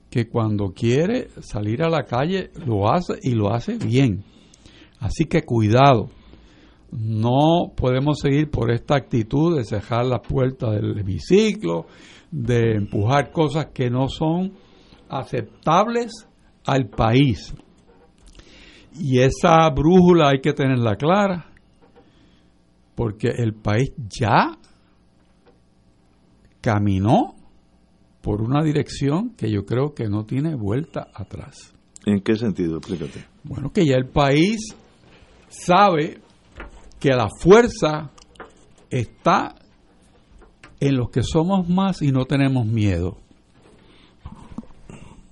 que cuando quiere salir a la calle lo hace y lo hace bien. Así que cuidado, no podemos seguir por esta actitud de cerrar la puerta del hemiciclo, de empujar cosas que no son aceptables al país. Y esa brújula hay que tenerla clara, porque el país ya caminó por una dirección que yo creo que no tiene vuelta atrás. ¿En qué sentido? Explícate. Bueno, que ya el país sabe que la fuerza está en los que somos más y no tenemos miedo.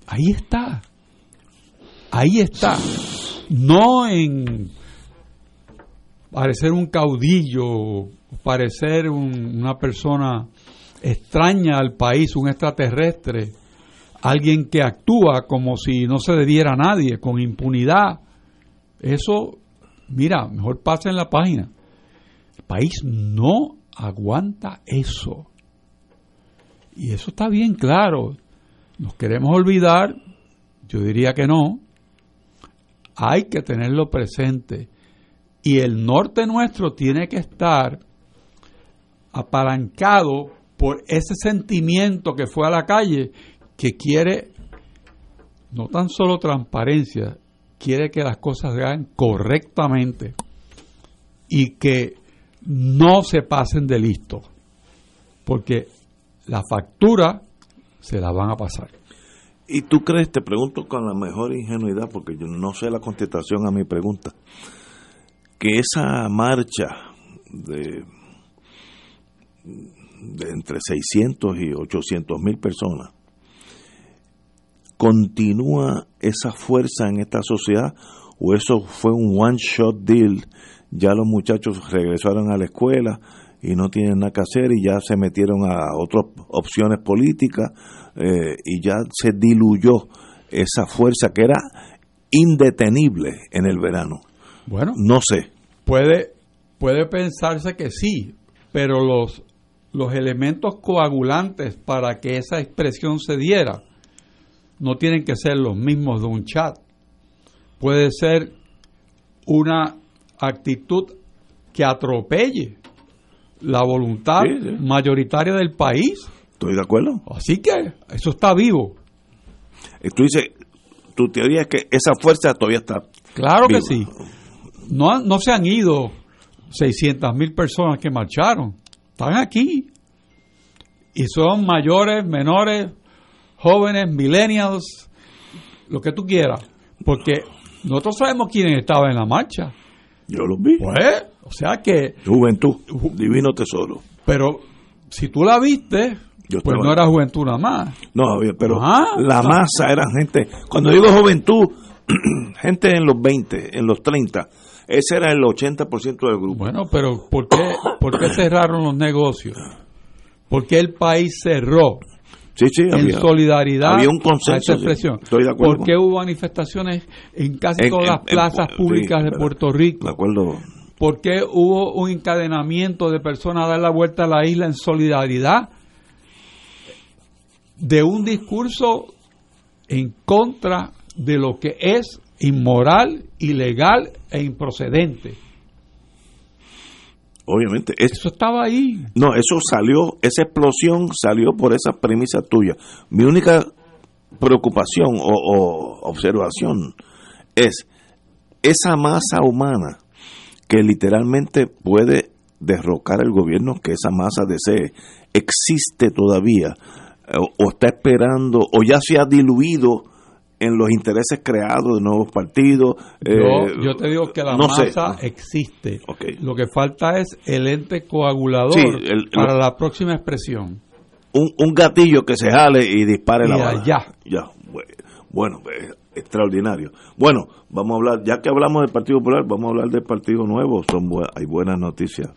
Ahí está. Ahí está. No en parecer un caudillo, parecer una persona extraña al país, un extraterrestre, alguien que actúa como si no se debiera a nadie, con impunidad. Eso, mira, mejor pasa en la página. El país no aguanta eso. Y eso está bien claro. Nos queremos olvidar, yo diría que no. Hay que tenerlo presente. Y el norte nuestro tiene que estar apalancado por ese sentimiento que fue a la calle, que quiere no tan solo transparencia, quiere que las cosas se hagan correctamente y que no se pasen de listo, porque la factura se la van a pasar. ¿Y tú crees, te pregunto con la mejor ingenuidad, porque yo no sé la contestación a mi pregunta, que esa marcha de de entre 600 y 800 mil personas, ¿continúa esa fuerza en esta sociedad o eso fue un one-shot deal? Ya los muchachos regresaron a la escuela y no tienen nada que hacer y ya se metieron a otras opciones políticas eh, y ya se diluyó esa fuerza que era indetenible en el verano. Bueno, no sé. Puede, puede pensarse que sí, pero los los elementos coagulantes para que esa expresión se diera no tienen que ser los mismos de un chat. Puede ser una actitud que atropelle la voluntad mayoritaria del país. Estoy de acuerdo. Así que eso está vivo. Y tú dices, tu teoría es que esa fuerza todavía está. Claro que sí. No, no se han ido 600 mil personas que marcharon. Están aquí. Y son mayores, menores, jóvenes, millennials, lo que tú quieras. Porque nosotros sabemos quiénes estaban en la marcha. Yo los vi. Pues, sea que... Juventud, divino tesoro. Pero si tú la viste, pues no era juventud nada más. No, pero la masa era gente... Cuando digo juventud, gente en los 20, en los 30, ese era el 80% del grupo. Bueno, pero ¿por qué, ¿por qué cerraron los negocios? ¿Por qué el país cerró? Sí, sí, en solidaridad había un consenso. expresión. ¿Por qué hubo manifestaciones en casi todas las plazas públicas de Puerto Rico? De acuerdo. ¿Por qué hubo un encadenamiento de personas a dar la vuelta a la isla en solidaridad de un discurso en contra de lo que es inmoral, ilegal e improcedente? Obviamente. eso estaba ahí. No, eso salió, esa explosión salió por esa premisa tuya. Mi única preocupación o, observación es esa masa humana que literalmente puede derrocar el gobierno que esa masa desee, existe todavía o está esperando o ya se ha diluido en los intereses creados de nuevos partidos. yo, eh, te digo que la masa existe. Lo que falta es el ente coagulador para la próxima expresión. Un, gatillo que se jale y dispare la bala. Ya. Ya. Bueno, pues, extraordinario. Bueno, vamos a hablar, ya que hablamos del Partido Popular, vamos a hablar del Partido Nuevo. Son hay buenas noticias.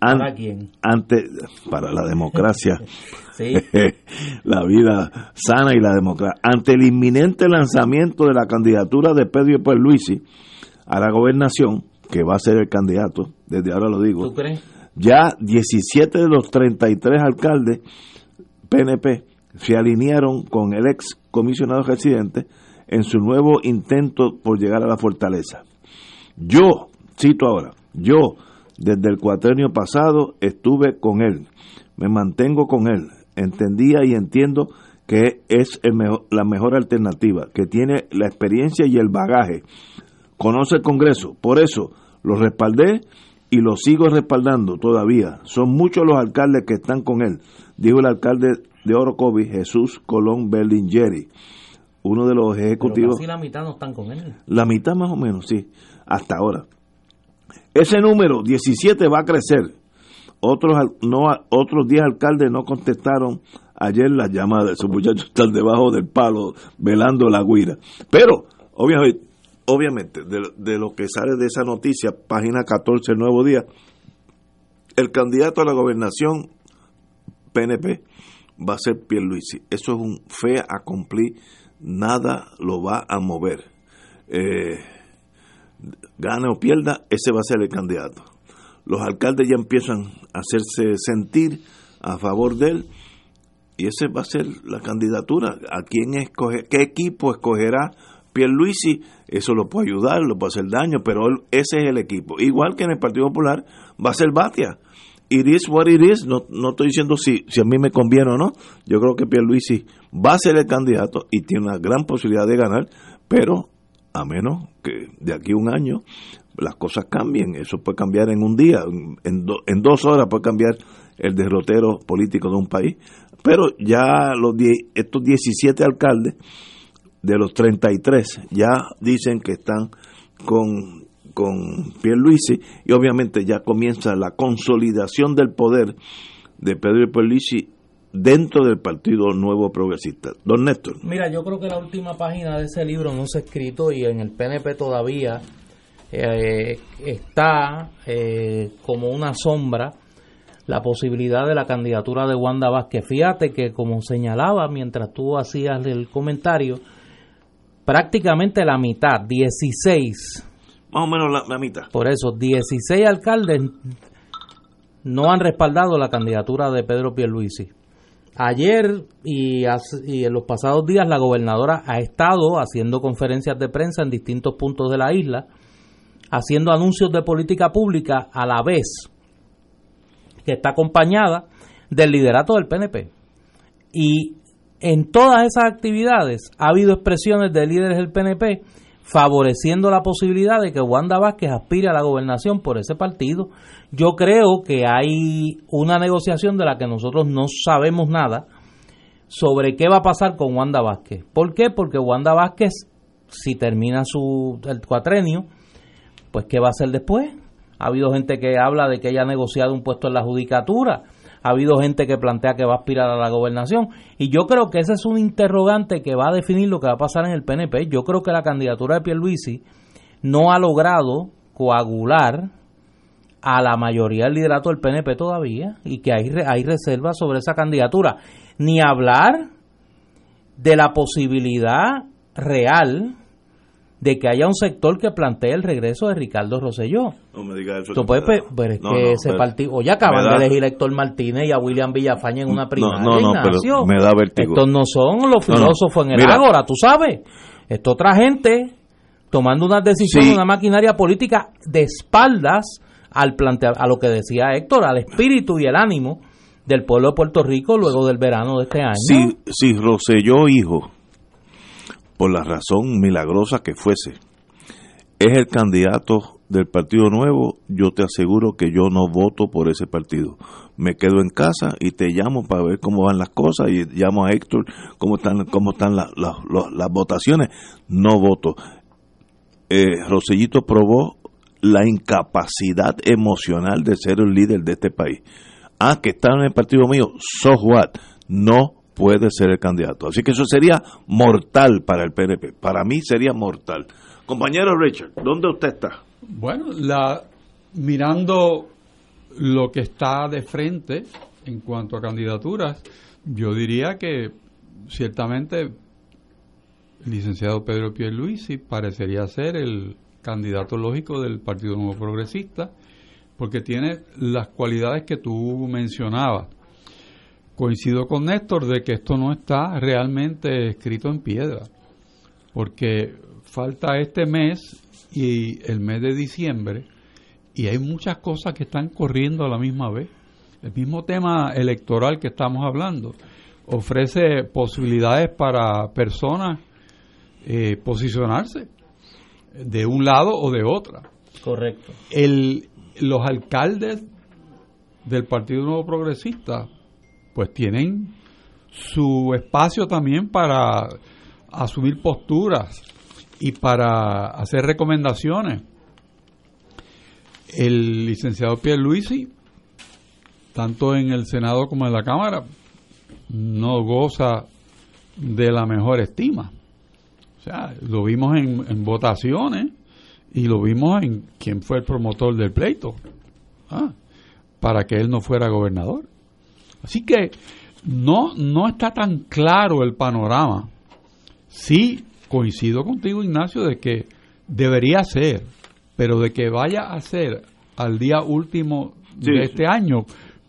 ¿Para quién? Antes, para la democracia. la vida sana y la democracia. Ante el inminente lanzamiento de la candidatura de Pedro Luisi a la gobernación, que va a ser el candidato, desde ahora lo digo. ¿Tú crees? Ya 17 de los 33 alcaldes PNP se alinearon con el ex comisionado residente en su nuevo intento por llegar a la fortaleza. Yo, cito ahora, yo desde el cuatrenio pasado estuve con él, me mantengo con él, entendía y entiendo que es la mejor alternativa, que tiene la experiencia y el bagaje, conoce el Congreso, por eso lo respaldé y lo sigo respaldando todavía. Son muchos los alcaldes que están con él, dijo el alcalde de Orocovi, Jesús Colón Berlingeri, uno de los ejecutivos. Pero casi la mitad no están con él. La mitad más o menos, sí, hasta ahora. Ese número, 17, va a crecer. Otros, no, otros 10 alcaldes no contestaron ayer las llamadas. Esos muchachos están debajo del palo velando la guira. Pero, obviamente, obviamente de, lo que sale de esa noticia, página 14, el nuevo día, el candidato a la gobernación PNP va a ser Pierluisi. Eso es un fe a cumplir, nada lo va a mover. Eh, gane o pierda, ese va a ser el candidato. Los alcaldes ya empiezan a hacerse sentir a favor de él y ese va a ser la candidatura. ¿A quién escoge, qué equipo escogerá Pierluisi? Eso lo puede ayudar, lo puede hacer daño, pero ese es el equipo. Igual que en el Partido Popular va a ser Batia. It is what it is. No, no estoy diciendo si, si a mí me conviene o no. Yo creo que Pierluisi va a ser el candidato y tiene una gran posibilidad de ganar, pero a menos que de aquí a un año las cosas cambien. Eso puede cambiar en un día, en, en dos horas puede cambiar el derrotero político de un país. Pero ya los estos 17 alcaldes de los 33 ya dicen que están con, con Pierluisi y obviamente ya comienza la consolidación del poder de Pedro Pierluisi dentro del Partido Nuevo Progresista. Don Néstor. Mira, yo creo que la última página de ese libro no se ha escrito y en el PNP todavía eh, está eh, como una sombra la posibilidad de la candidatura de Wanda Vázquez. Fíjate que como señalaba mientras tú hacías el comentario, prácticamente la mitad, 16. Más o menos la, mitad. Por eso, 16 alcaldes no han respaldado la candidatura de Pedro Pierluisi. Ayer y, en los pasados días la gobernadora ha estado haciendo conferencias de prensa en distintos puntos de la isla, haciendo anuncios de política pública a la vez que está acompañada del liderato del PNP. Y en todas esas actividades ha habido expresiones de líderes del PNP favoreciendo la posibilidad de que Wanda Vázquez aspire a la gobernación por ese partido. Yo creo que hay una negociación de la que nosotros no sabemos nada sobre qué va a pasar con Wanda Vázquez. ¿Por qué? Porque Wanda Vázquez, si termina su el cuatrenio, pues ¿qué va a hacer después? Ha habido gente que habla de que ella ha negociado un puesto en la judicatura ha habido gente que plantea que va a aspirar a la gobernación y yo creo que ese es un interrogante que va a definir lo que va a pasar en el PNP. Yo creo que la candidatura de Pierluisi no ha logrado coagular a la mayoría del liderato del PNP todavía y que hay, hay reservas sobre esa candidatura. Ni hablar de la posibilidad real de que haya un sector que plantee el regreso de Ricardo Rosselló. No me digas eso. Tú puedes, pero es que ese partido, o ya acaban de elegir a Héctor Martínez y a William Villafaña en una primaria. No, no, pero me da vertigo. Estos no son los filósofos en el ágora, tú sabes. Esto otra gente tomando unas decisiones, una maquinaria política de espaldas al plantear, a lo que decía Héctor, al espíritu y el ánimo del pueblo de Puerto Rico luego del verano de este año. Si, si Rosselló, hijo, por la razón milagrosa que fuese, es el candidato del Partido Nuevo, yo te aseguro que yo no voto por ese partido. Me quedo en casa y te llamo para ver cómo van las cosas y llamo a Héctor cómo están, cómo están las votaciones. No voto. Eh, Rosellito probó la incapacidad emocional de ser el líder de este país. Ah, que está en el partido mío, so what? No puede ser el candidato. Así que eso sería mortal para el PNP. Para mí sería mortal. Compañero Richard, ¿dónde usted está? Bueno, la, mirando lo que está de frente en cuanto a candidaturas, yo diría que ciertamente el licenciado Pedro Pierluisi parecería ser el candidato lógico del Partido Nuevo Progresista, porque tiene las cualidades que tú mencionabas coincido con Néstor de que esto no está realmente escrito en piedra, porque falta este mes y el mes de diciembre y hay muchas cosas que están corriendo a la misma vez. El mismo tema electoral que estamos hablando ofrece posibilidades para personas eh, posicionarse de un lado o de otra. Correcto. El, los alcaldes del Partido Nuevo Progresista pues tienen su espacio también para asumir posturas y para hacer recomendaciones. El licenciado Pierre Luisi, tanto en el Senado como en la Cámara, no goza de la mejor estima. O sea, lo vimos en, votaciones y lo vimos en quién fue el promotor del pleito ah, para que él no fuera gobernador. Así que no, no está tan claro el panorama. Sí, coincido contigo, Ignacio, de que debería ser, pero de que vaya a ser al día último de este año,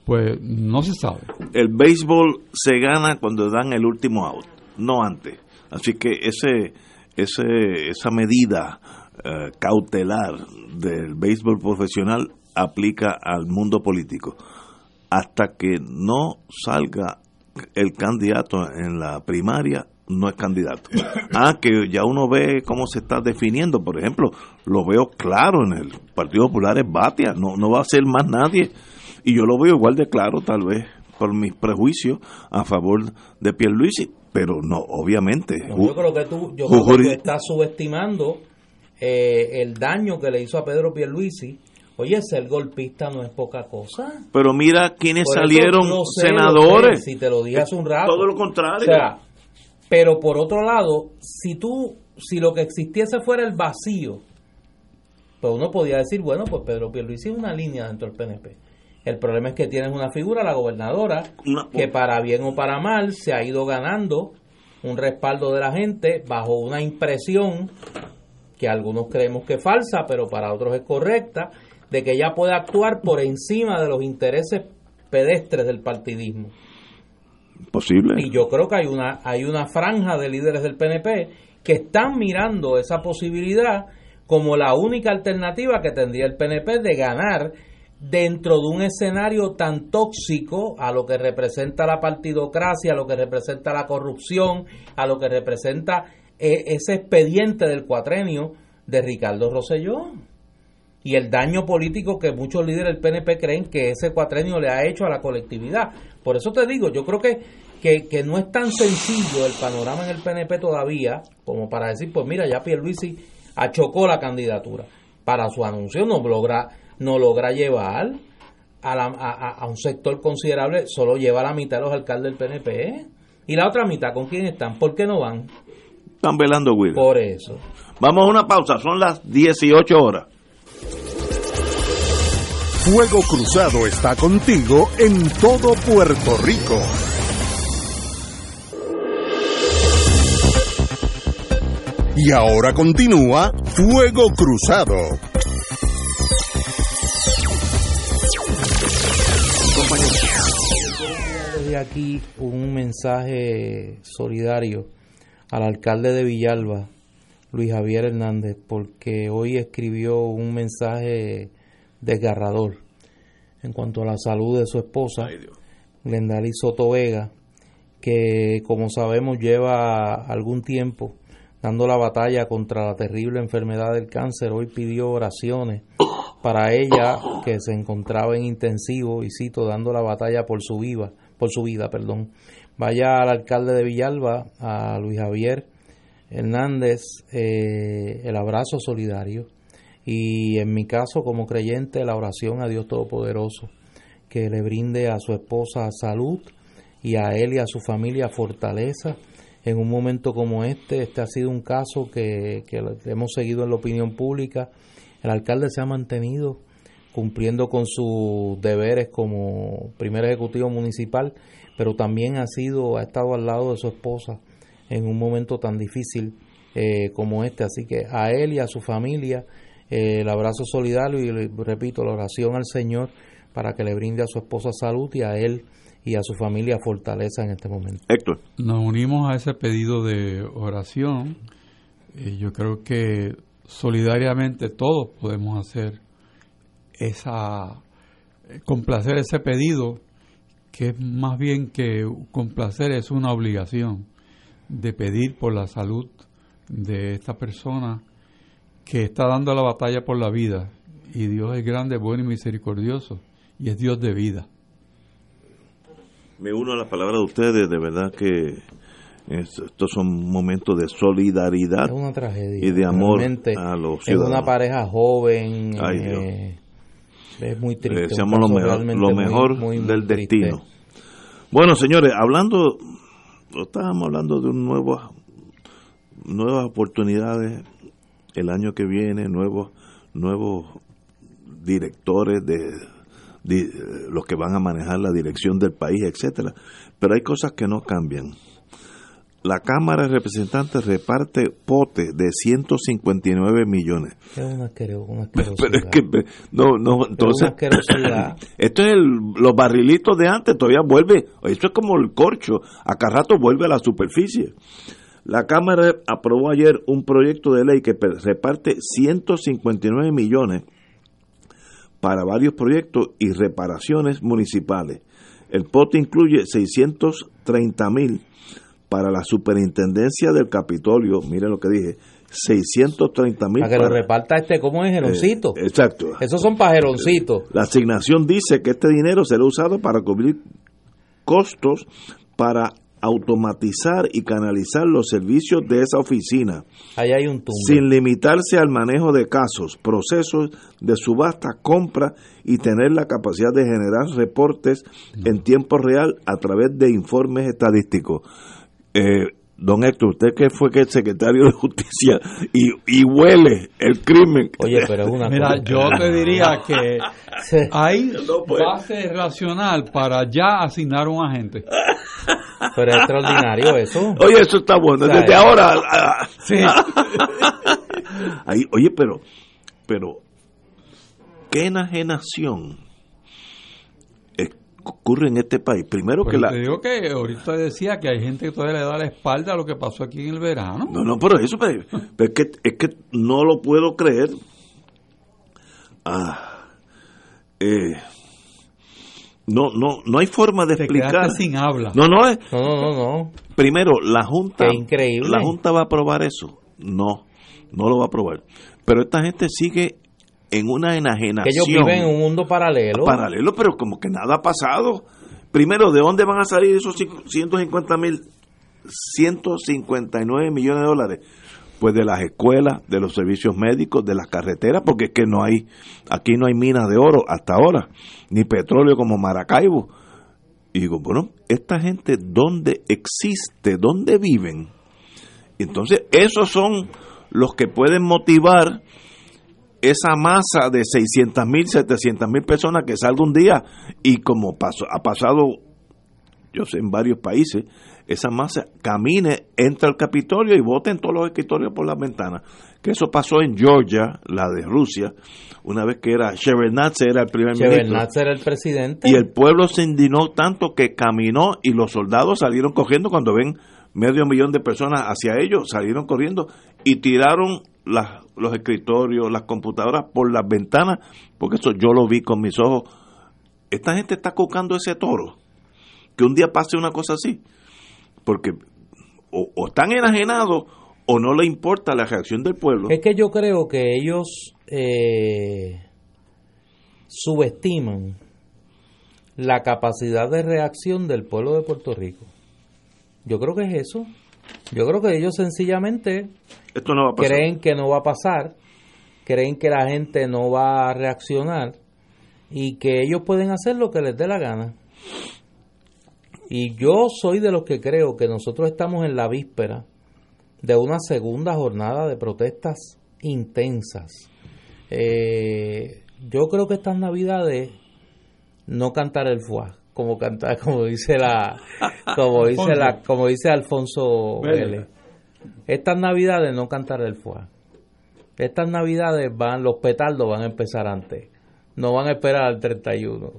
pues no se sabe. El béisbol se gana cuando dan el último out, no antes. Así que ese, ese, esa medida eh, cautelar del béisbol profesional aplica al mundo político hasta que no salga el candidato en la primaria, no es candidato. Ah, que ya uno ve cómo se está definiendo, por ejemplo, lo veo claro en el Partido Popular es Batia, no, no va a ser más nadie. Y yo lo veo igual de claro, tal vez, por mis prejuicios a favor de Pierluisi, pero no, obviamente. yo creo que tú, yo creo que estás subestimando eh, el daño que le hizo a Pedro Pierluisi Oye, ser golpista no es poca cosa. Pero mira quiénes salieron senadores. si te lo dije hace un rato. Todo lo contrario. pero por otro lado, si tú, si lo que existiese fuera el vacío, pues uno podía decir, bueno, pues Pedro Pierluisi es una línea dentro del PNP. El problema es que tienes una figura, la gobernadora, que para bien o para mal se ha ido ganando un respaldo de la gente bajo una impresión que algunos creemos que es falsa, pero para otros es correcta, de que ella puede actuar por encima de los intereses pedestres del partidismo. Posible. Y yo creo que hay una, hay una franja de líderes del PNP que están mirando esa posibilidad como la única alternativa que tendría el PNP de ganar dentro de un escenario tan tóxico a lo que representa la partidocracia, a lo que representa la corrupción, a lo que representa eh, ese expediente del cuatrenio de Ricardo Rosselló y el daño político que muchos líderes del PNP creen que ese cuatrenio le ha hecho a la colectividad. Por eso te digo, yo creo que, que, que no es tan sencillo el panorama en el PNP todavía como para decir, pues mira, ya Pierluisi achocó la candidatura. Para su anuncio no logra, no logra llevar a, la, a, un sector considerable, solo lleva la mitad de los alcaldes del PNP. ¿Y la otra mitad con quién están? ¿Por qué no van? Están velando, Will. Por eso. Vamos a una pausa, son las 18 horas. Fuego Cruzado está contigo en todo Puerto Rico. Y ahora continúa Fuego Cruzado. Desde aquí un mensaje solidario al alcalde de Villalba, Luis Javier Hernández, porque hoy escribió un mensaje desgarrador en cuanto a la salud de su esposa, Glendalí Soto Vega, que como sabemos lleva algún tiempo dando la batalla contra la terrible enfermedad del cáncer. Hoy pidió oraciones para ella que se encontraba en intensivo y cito dando la batalla por su vida, por su vida, perdón. Vaya al alcalde de Villalba, a Luis Javier Hernández, eh, el abrazo solidario y en mi caso como creyente la oración a Dios Todopoderoso que le brinde a su esposa salud y a él y a su familia fortaleza en un momento como este. Este ha sido un caso que, que hemos seguido en la opinión pública. El alcalde se ha mantenido cumpliendo con sus deberes como primer ejecutivo municipal, pero también ha sido ha estado al lado de su esposa en un momento tan difícil eh, como este. Así que a él y a su familia eh, el abrazo solidario y repito, la oración al Señor para que le brinde a su esposa salud y a él y a su familia fortaleza en este momento. Héctor. Nos unimos a ese pedido de oración. Eh, yo creo que solidariamente todos podemos hacer esa complacer ese pedido que es más bien que complacer es una obligación de pedir por la salud de esta persona que está dando la batalla por la vida. Y Dios es grande, bueno y misericordioso. Y es Dios de vida. Me uno a las palabras de ustedes, de verdad que estos son momentos de solidaridad una tragedia, y de amor a los ciudadanos. Es una pareja joven. Eh, es muy triste. Deseamos lo mejor, lo mejor del destino. Bueno, señores, hablando, estábamos hablando de un nuevo, nuevas oportunidades el año que viene nuevos nuevos directores de, los que van a manejar la dirección del país, etcétera. Pero hay cosas que no cambian. La Cámara de Representantes reparte pote de 159 millones. Es una, Pero es que no, no, entonces esto es los barrilitos de antes, todavía vuelve, esto es como el corcho, acá rato vuelve a la superficie. La Cámara aprobó ayer un proyecto de ley que reparte 159 millones para varios proyectos y reparaciones municipales. El pote incluye 630 mil para la superintendencia del Capitolio, mire lo que dije, 630 mil. Para que lo reparta este, ¿cómo es, Geroncito? Eh, exacto. Esos son pajeroncitos. La asignación dice que este dinero será usado para cubrir costos para automatizar y canalizar los servicios de esa oficina. hay un sin limitarse al manejo de casos, procesos de subasta, compra y tener la capacidad de generar reportes en tiempo real a través de informes estadísticos. Eh, Don Héctor, usted que fue que el secretario de Justicia y, y huele el crimen. Oye, pero es una Mira, yo te diría que hay base racional para ya asignar un agente. Pero es extraordinario eso. Oye, eso está bueno. Desde ahora. sí. oye, pero, pero, qué enajenación ocurre en este país. Primero que Pues la... Te digo que ahorita decía que hay gente que todavía le da la espalda a lo que pasó aquí en el verano. No, no, pero eso, pero, pero es, que, es que no lo puedo creer. Ah, eh, no, no, no hay forma de Te explicar. sin habla. No, no es. No, no, no, no. Primero, la Junta. Qué increíble. La Junta va a aprobar eso. No, no lo va a aprobar. Pero esta gente sigue en una enajenación. Que ellos viven en un mundo paralelo. Paralelo, pero como que nada ha pasado. Primero, ¿de dónde van a salir esos 150 mil, 159 millones de dólares? Pues de las escuelas, de los servicios médicos, de las carreteras, porque es que no hay, aquí no hay minas de oro hasta ahora, ni petróleo como Maracaibo. Y digo, bueno, esta gente, ¿dónde existe? ¿Dónde viven? Entonces, esos son los que pueden motivar esa masa de 600 mil, 700 mil personas que salga un día y como pasó, ha pasado, yo sé, en varios países, esa masa camine, entra al Capitolio y vote en todos los escritorios por las ventanas. Que eso pasó en Georgia, la de Rusia, una vez que era Shevardnadze era el primer ministro. Shevardnadze era el presidente. Y el pueblo se indignó tanto que caminó y los soldados salieron cogiendo cuando ven medio millón de personas hacia ellos, salieron corriendo y tiraron las, los escritorios, las computadoras por las ventanas, porque eso yo lo vi con mis ojos. Esta gente está cocando ese toro. Que un día pase una cosa así. Porque o, están enajenados o no le importa la reacción del pueblo. Es que yo creo que ellos eh, subestiman la capacidad de reacción del pueblo de Puerto Rico. Yo creo que es eso. Yo creo que ellos sencillamente Esto no va a pasar. creen que no va a pasar, creen que la gente no va a reaccionar y que ellos pueden hacer lo que les dé la gana. Y yo soy de los que creo que nosotros estamos en la víspera de una segunda jornada de protestas intensas. Eh, yo creo que estas navidades no cantar el fuá, como cantar, como dice la, como dice la, como dice Alfonso Vélez. Estas navidades no cantar el fuá. Estas navidades van, los petardos van a empezar antes. No van a esperar al 31.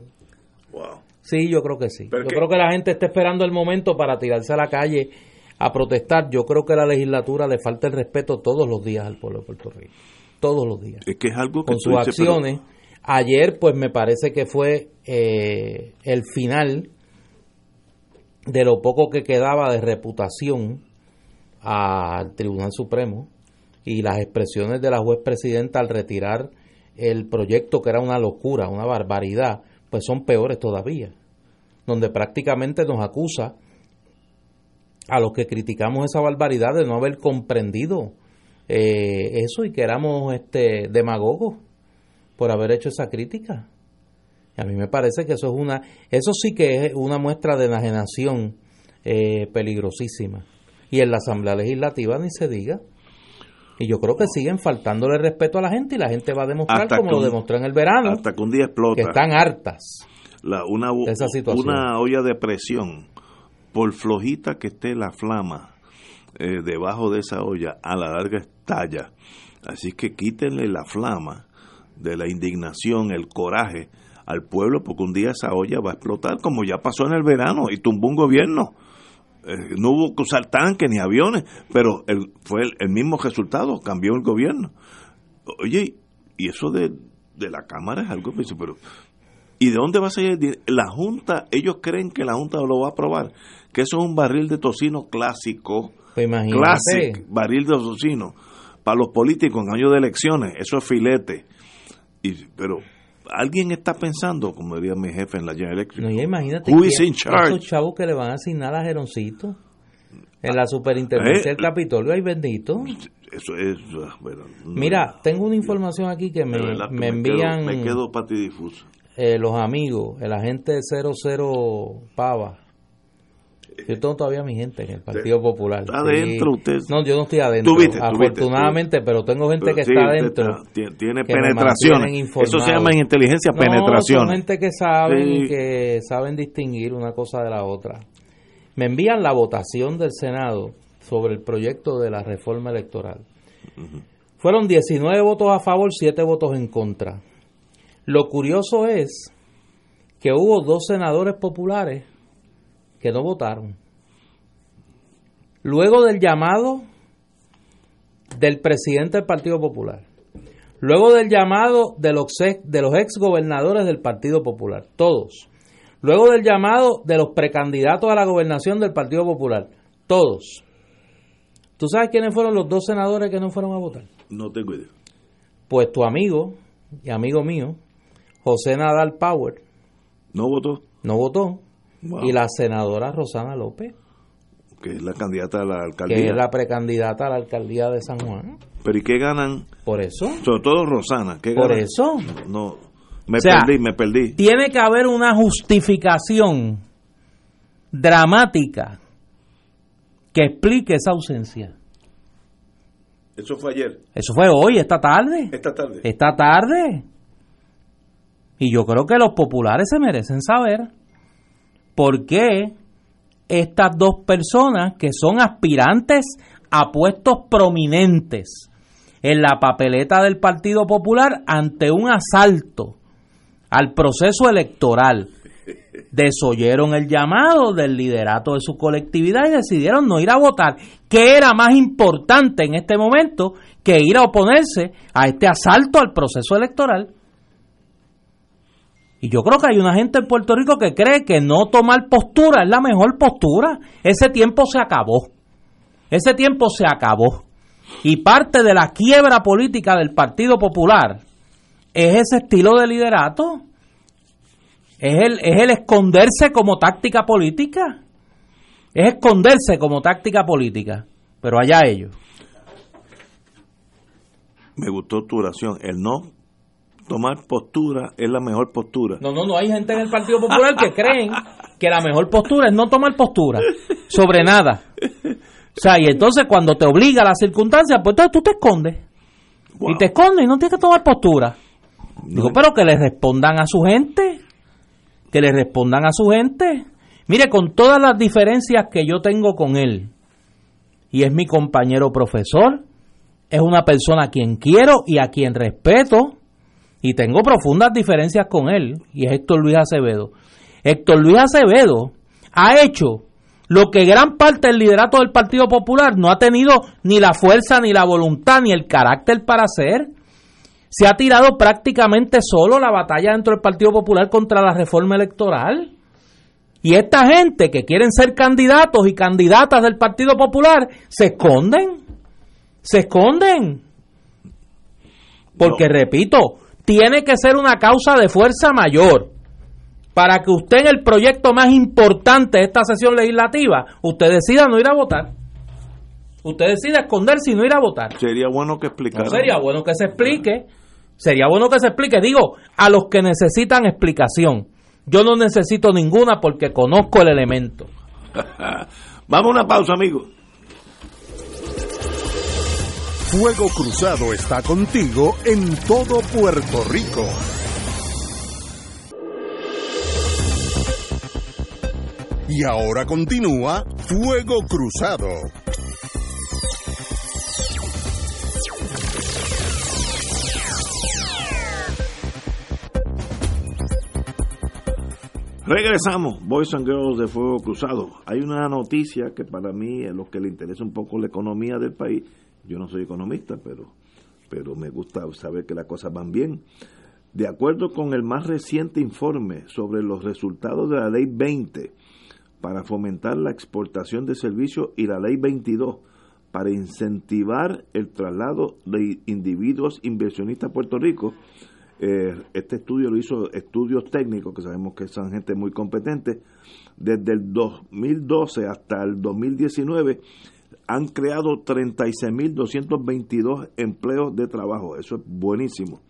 Wow. Sí, yo creo que sí. Yo creo que la gente está esperando el momento para tirarse a la calle a protestar. Yo creo que a la legislatura le falta el respeto todos los días al pueblo de Puerto Rico. Todos los días. Es que es algo que Con sus dices, pero- acciones. Ayer, pues me parece que fue eh, el final de lo poco que quedaba de reputación al Tribunal Supremo y las expresiones de la juez presidenta al retirar el proyecto que era una locura, una barbaridad, pues son peores todavía, donde prácticamente nos acusa a los que criticamos esa barbaridad de no haber comprendido eh, eso y que éramos este, demagogos por haber hecho esa crítica. Y a mí me parece que eso es una, eso sí que es una muestra de enajenación eh, peligrosísima. Y en la Asamblea Legislativa ni se diga. Y yo creo que siguen faltándole respeto a la gente y la gente va a demostrar, Hasta como que lo demostró en el verano, hasta que un día explota. que están hartas. la, una, de esa situación. una olla de presión, por flojita que esté la flama eh, debajo de esa olla, a la larga estalla. Así que quítenle la flama de la indignación, el coraje al pueblo, porque un día esa olla va a explotar, como ya pasó en el verano y tumbó un gobierno. Eh, no hubo que usar tanques ni aviones, pero el, fue el, el mismo resultado, cambió el gobierno. Oye, y eso de, de la Cámara es algo, que dice, pero ¿y de dónde va a salir? La Junta, ellos creen que la Junta lo va a aprobar, que eso es un barril de tocino clásico, Pues clásico, barril de tocino, para los políticos en años de elecciones, eso es filete. Y, pero alguien está pensando, como diría mi jefe en la General Electric, No, imagínate Who is in charge? esos chavos que le van a asignar a Geroncito en la superintendencia Eh, del Capitolio, ay bendito. eso es, bueno, no- Mira, tengo una información aquí que me, me quedo- envían me quedo patidifuso. eh, los amigos, el agente 00 Pava. Yo tengo todavía mi gente en el Partido Popular. Está Sí. adentro usted. No, yo no estoy adentro. Viste, afortunadamente, pero tengo gente Pero que sí, está adentro. está- tiene, mantienen Eso se llama en inteligencia No, penetraciones. son gente que saben y Sí. que saben distinguir una cosa de la otra. Me envían la votación del Senado sobre el proyecto de la reforma electoral. Fueron 19 votos a favor, 7 votos en contra. Lo curioso es que hubo dos senadores populares que no votaron. Luego del llamado del presidente del Partido Popular, luego del llamado de los, de los ex gobernadores del Partido Popular, todos, luego del llamado de los precandidatos a la gobernación del Partido Popular, todos. ¿Tú sabes quiénes fueron los dos senadores que no fueron a votar? No tengo idea. Pues tu amigo y amigo mío, José Nadal Power. ¿No votó? No votó. Y la senadora Rosana López. Que es la candidata a la alcaldía. Que es la precandidata a la alcaldía de San Juan. ¿Pero y qué ganan? Por eso. Sobre todo Rosana. ¿qué Por eso. No, me perdí, me perdí. Tiene que haber una justificación dramática que explique esa ausencia. Eso fue ayer. Eso fue hoy, esta tarde. Esta tarde. Esta tarde. Y yo creo que los populares se merecen saber por qué estas dos personas que son aspirantes a puestos prominentes en la papeleta del Partido Popular ante un asalto al proceso electoral desoyeron el llamado del liderato de su colectividad y decidieron no ir a votar. ¿Qué era más importante en este momento que ir a oponerse a este asalto al proceso electoral? Y yo creo que hay una gente en Puerto Rico que cree que no tomar postura es la mejor postura. Ese tiempo se acabó. Ese tiempo se acabó. Y parte de la quiebra política del Partido Popular es ese estilo de liderato. Es el, es el esconderse como táctica política. Es esconderse como táctica política. Pero allá ellos. Me gustó tu oración. El no tomar postura es la mejor postura. No, no, no. Hay gente en el Partido Popular que creen que la mejor postura es no tomar postura sobre nada. O sea, y entonces cuando te obliga la circunstancia, pues tú te escondes. Y te escondes y no tienes que tomar postura. Digo, pero que le respondan a su gente. Que le respondan a su gente. Mire, con todas las diferencias que yo tengo con él, y es mi compañero profesor, es una persona a quien quiero y a quien respeto, y tengo profundas diferencias con él, y es Héctor Luis Acevedo. Héctor Luis Acevedo ha hecho lo que gran parte del liderato del Partido Popular no ha tenido ni la fuerza, ni la voluntad, ni el carácter para hacer. Se ha tirado prácticamente solo la batalla dentro del Partido Popular contra la reforma electoral. Y esta gente que quieren ser candidatos y candidatas del Partido Popular se esconden. Se esconden. Porque, repito, tiene que ser una causa de fuerza mayor para que usted en el proyecto más importante de esta sesión legislativa, usted decida no ir a votar. Usted decida esconderse y no ir a votar. Sería bueno que explicara. sería bueno que se explique. Sería bueno que se explique. Digo, a los que necesitan explicación. Yo no necesito ninguna porque conozco el elemento. Vamos a una pausa, amigos. Fuego Cruzado está contigo en todo Puerto Rico. Y ahora continúa Fuego Cruzado. Regresamos, Boys and Girls de Fuego Cruzado. Hay una noticia que para mí, a los que le interesa un poco la economía del país, yo no soy economista, pero, pero me gusta saber que las cosas van bien. De acuerdo con el más reciente informe sobre los resultados de la Ley 20 para fomentar la exportación de servicios y la Ley 22 para incentivar el traslado de individuos inversionistas a Puerto Rico, eh, este estudio lo hizo estudios técnicos, que sabemos que son gente muy competente, desde el 2012 hasta el 2019 han creado 36.222 empleos de trabajo. Eso es buenísimo.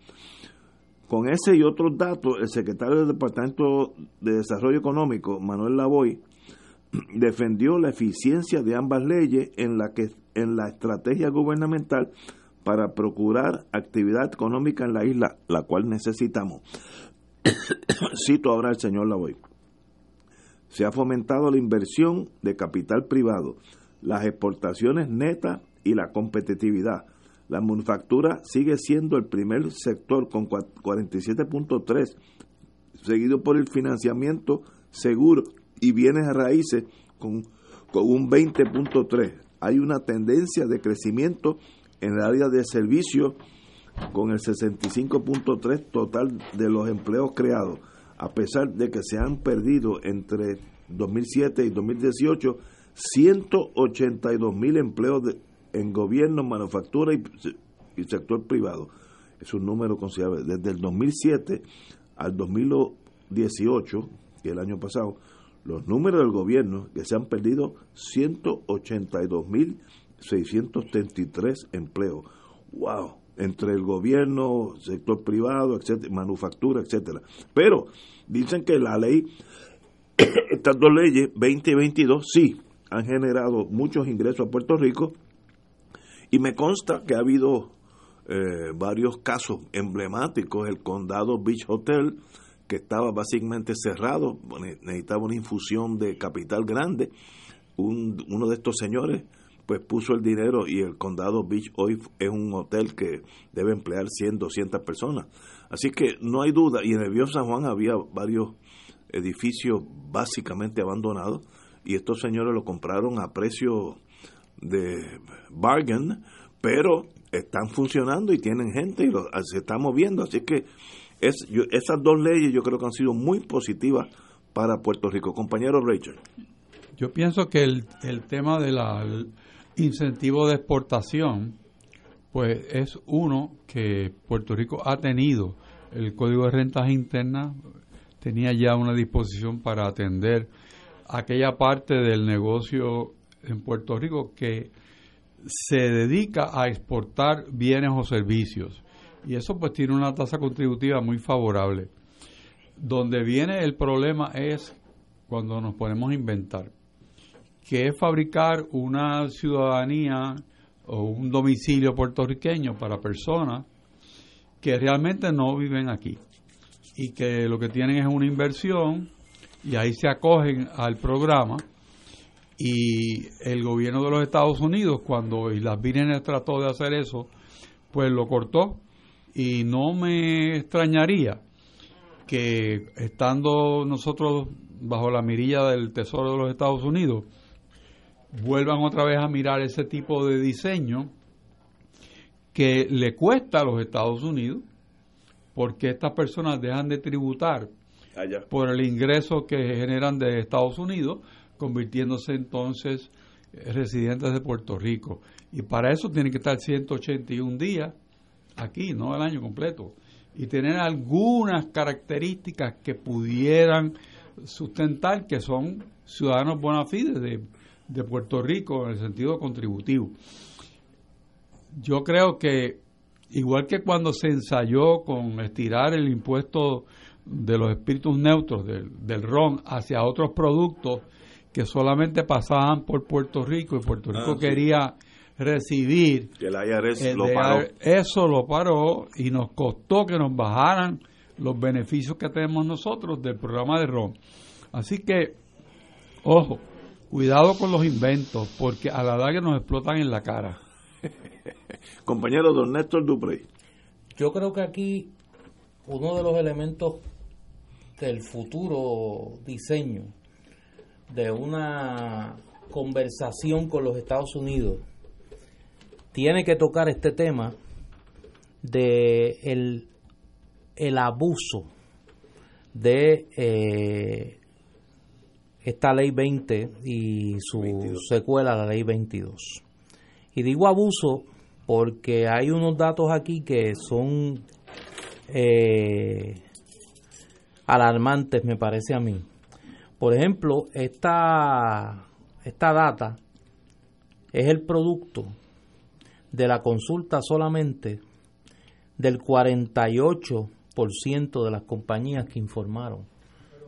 Con ese y otros datos, el secretario del Departamento de Desarrollo Económico, Manuel Lavoy, defendió la eficiencia de ambas leyes en la que en la estrategia gubernamental para procurar actividad económica en la isla, la cual necesitamos. Cito ahora al señor Lavoy. Se ha fomentado la inversión de capital privado, las exportaciones netas y la competitividad. La manufactura sigue siendo el primer sector con 47.3 seguido por el financiamiento seguro y bienes raíces con, con un 20.3. Hay una tendencia de crecimiento en el área de servicios con el 65.3 total de los empleos creados, a pesar de que se han perdido entre 2007 y 2018 182 mil empleos en gobierno, manufactura y, sector privado. Es un número considerable. Desde el 2007 al 2018, que el año pasado, los números del gobierno que se han perdido 182 mil 633 empleos. ¡Wow! Entre el gobierno, sector privado, manufactura, etcétera. Pero dicen que la ley, estas dos leyes, 20 y 22, sí, han generado muchos ingresos a Puerto Rico. Y me consta que ha habido eh, varios casos emblemáticos, el condado Beach Hotel, que estaba básicamente cerrado, necesitaba una infusión de capital grande, uno de estos señores pues puso el dinero y el condado Beach hoy es un hotel que debe emplear 100, 200 personas. Así que no hay duda, y en el Bio San Juan había varios edificios básicamente abandonados y estos señores lo compraron a precio de bargain, pero están funcionando y tienen gente y se está moviendo. Así que es, esas dos leyes yo creo que han sido muy positivas para Puerto Rico. Compañero Rachel. Yo pienso que el, el tema del incentivo de exportación, pues es uno que Puerto Rico ha tenido. El Código de Rentas Internas tenía ya una disposición para atender aquella parte del negocio en Puerto Rico que se dedica a exportar bienes o servicios. Y eso pues tiene una tasa contributiva muy favorable. Donde viene el problema es cuando nos ponemos a inventar, que es fabricar una ciudadanía o un domicilio puertorriqueño para personas que realmente no viven aquí y que lo que tienen es una inversión y ahí se acogen al programa. Y el gobierno de los Estados Unidos cuando Islas Vírgenes trató de hacer eso pues lo cortó. Y no me extrañaría que estando nosotros bajo la mirilla del Tesoro de los Estados Unidos vuelvan otra vez a mirar ese tipo de diseño que le cuesta a los Estados Unidos porque estas personas dejan de tributar por el ingreso que generan de Estados Unidos, convirtiéndose entonces residentes de Puerto Rico. Y para eso tienen que estar 181 días aquí, no el año completo. Y tener algunas características que pudieran sustentar que son ciudadanos bona fide de, de Puerto Rico en el sentido contributivo. Yo creo que, igual que cuando se ensayó con estirar el impuesto de los espíritus neutros del, del ron hacia otros productos que solamente pasaban por Puerto Rico y Puerto Rico ah, quería recibir. Que el IRS lo paró. Eso lo paró y nos costó que nos bajaran los beneficios que tenemos nosotros del programa de ron. Así que, ojo, cuidado con los inventos, porque a la que nos explotan en la cara. Compañero don Néstor Duprey. Yo creo que aquí uno de los elementos del futuro diseño de una conversación con los Estados Unidos tiene que tocar este tema de el, el abuso de eh, esta ley 20 y su secuela, la ley 22. Y digo abuso porque hay unos datos aquí que son eh, alarmantes, me parece a mí. Por ejemplo, esta, esta data es el producto de la consulta solamente del 48% de las compañías que informaron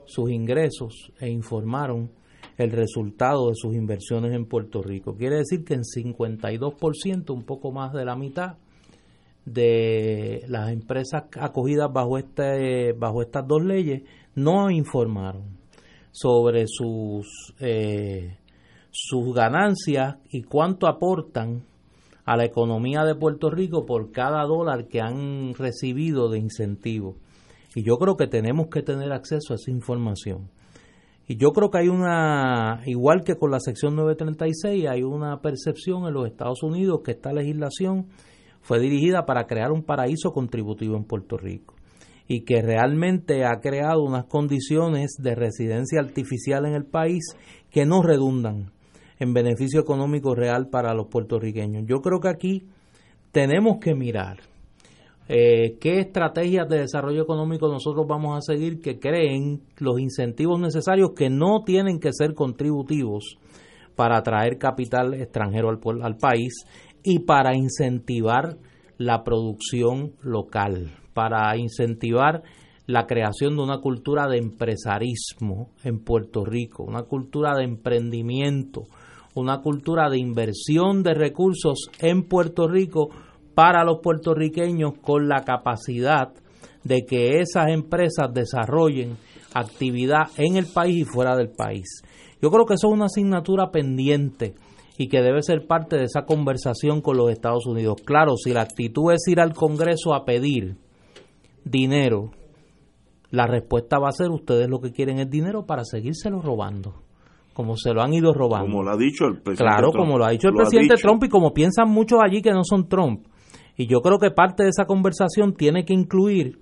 sus ingresos e informaron el resultado de sus inversiones en Puerto Rico. Quiere decir que en 52%, un poco más de la mitad, de las empresas acogidas bajo este bajo estas dos leyes no informaron sobre sus eh, sus ganancias y cuánto aportan a la economía de Puerto Rico por cada dólar que han recibido de incentivo. Y yo creo que tenemos que tener acceso a esa información. Y yo creo que hay una, igual que con la sección 936, hay una percepción en los Estados Unidos que esta legislación fue dirigida para crear un paraíso contributivo en Puerto Rico y que realmente ha creado unas condiciones de residencia artificial en el país que no redundan en beneficio económico real para los puertorriqueños. Yo creo que aquí tenemos que mirar eh, qué estrategias de desarrollo económico nosotros vamos a seguir que creen los incentivos necesarios que no tienen que ser contributivos para atraer capital extranjero al, al país y para incentivar la producción local, para incentivar la creación de una cultura de empresarismo en Puerto Rico, una cultura de emprendimiento, una cultura de inversión de recursos en Puerto Rico para los puertorriqueños con la capacidad de que esas empresas desarrollen actividad en el país y fuera del país. Yo creo que eso es una asignatura pendiente y que debe ser parte de esa conversación con los Estados Unidos. Claro, si la actitud es ir al Congreso a pedir dinero, la respuesta va a ser ustedes lo que quieren es dinero para seguírselo robando como se lo han ido robando. Como lo ha dicho el presidente Claro, como lo ha dicho el presidente Trump y como piensan muchos allí que no son Trump. Y yo creo que parte de esa conversación tiene que incluir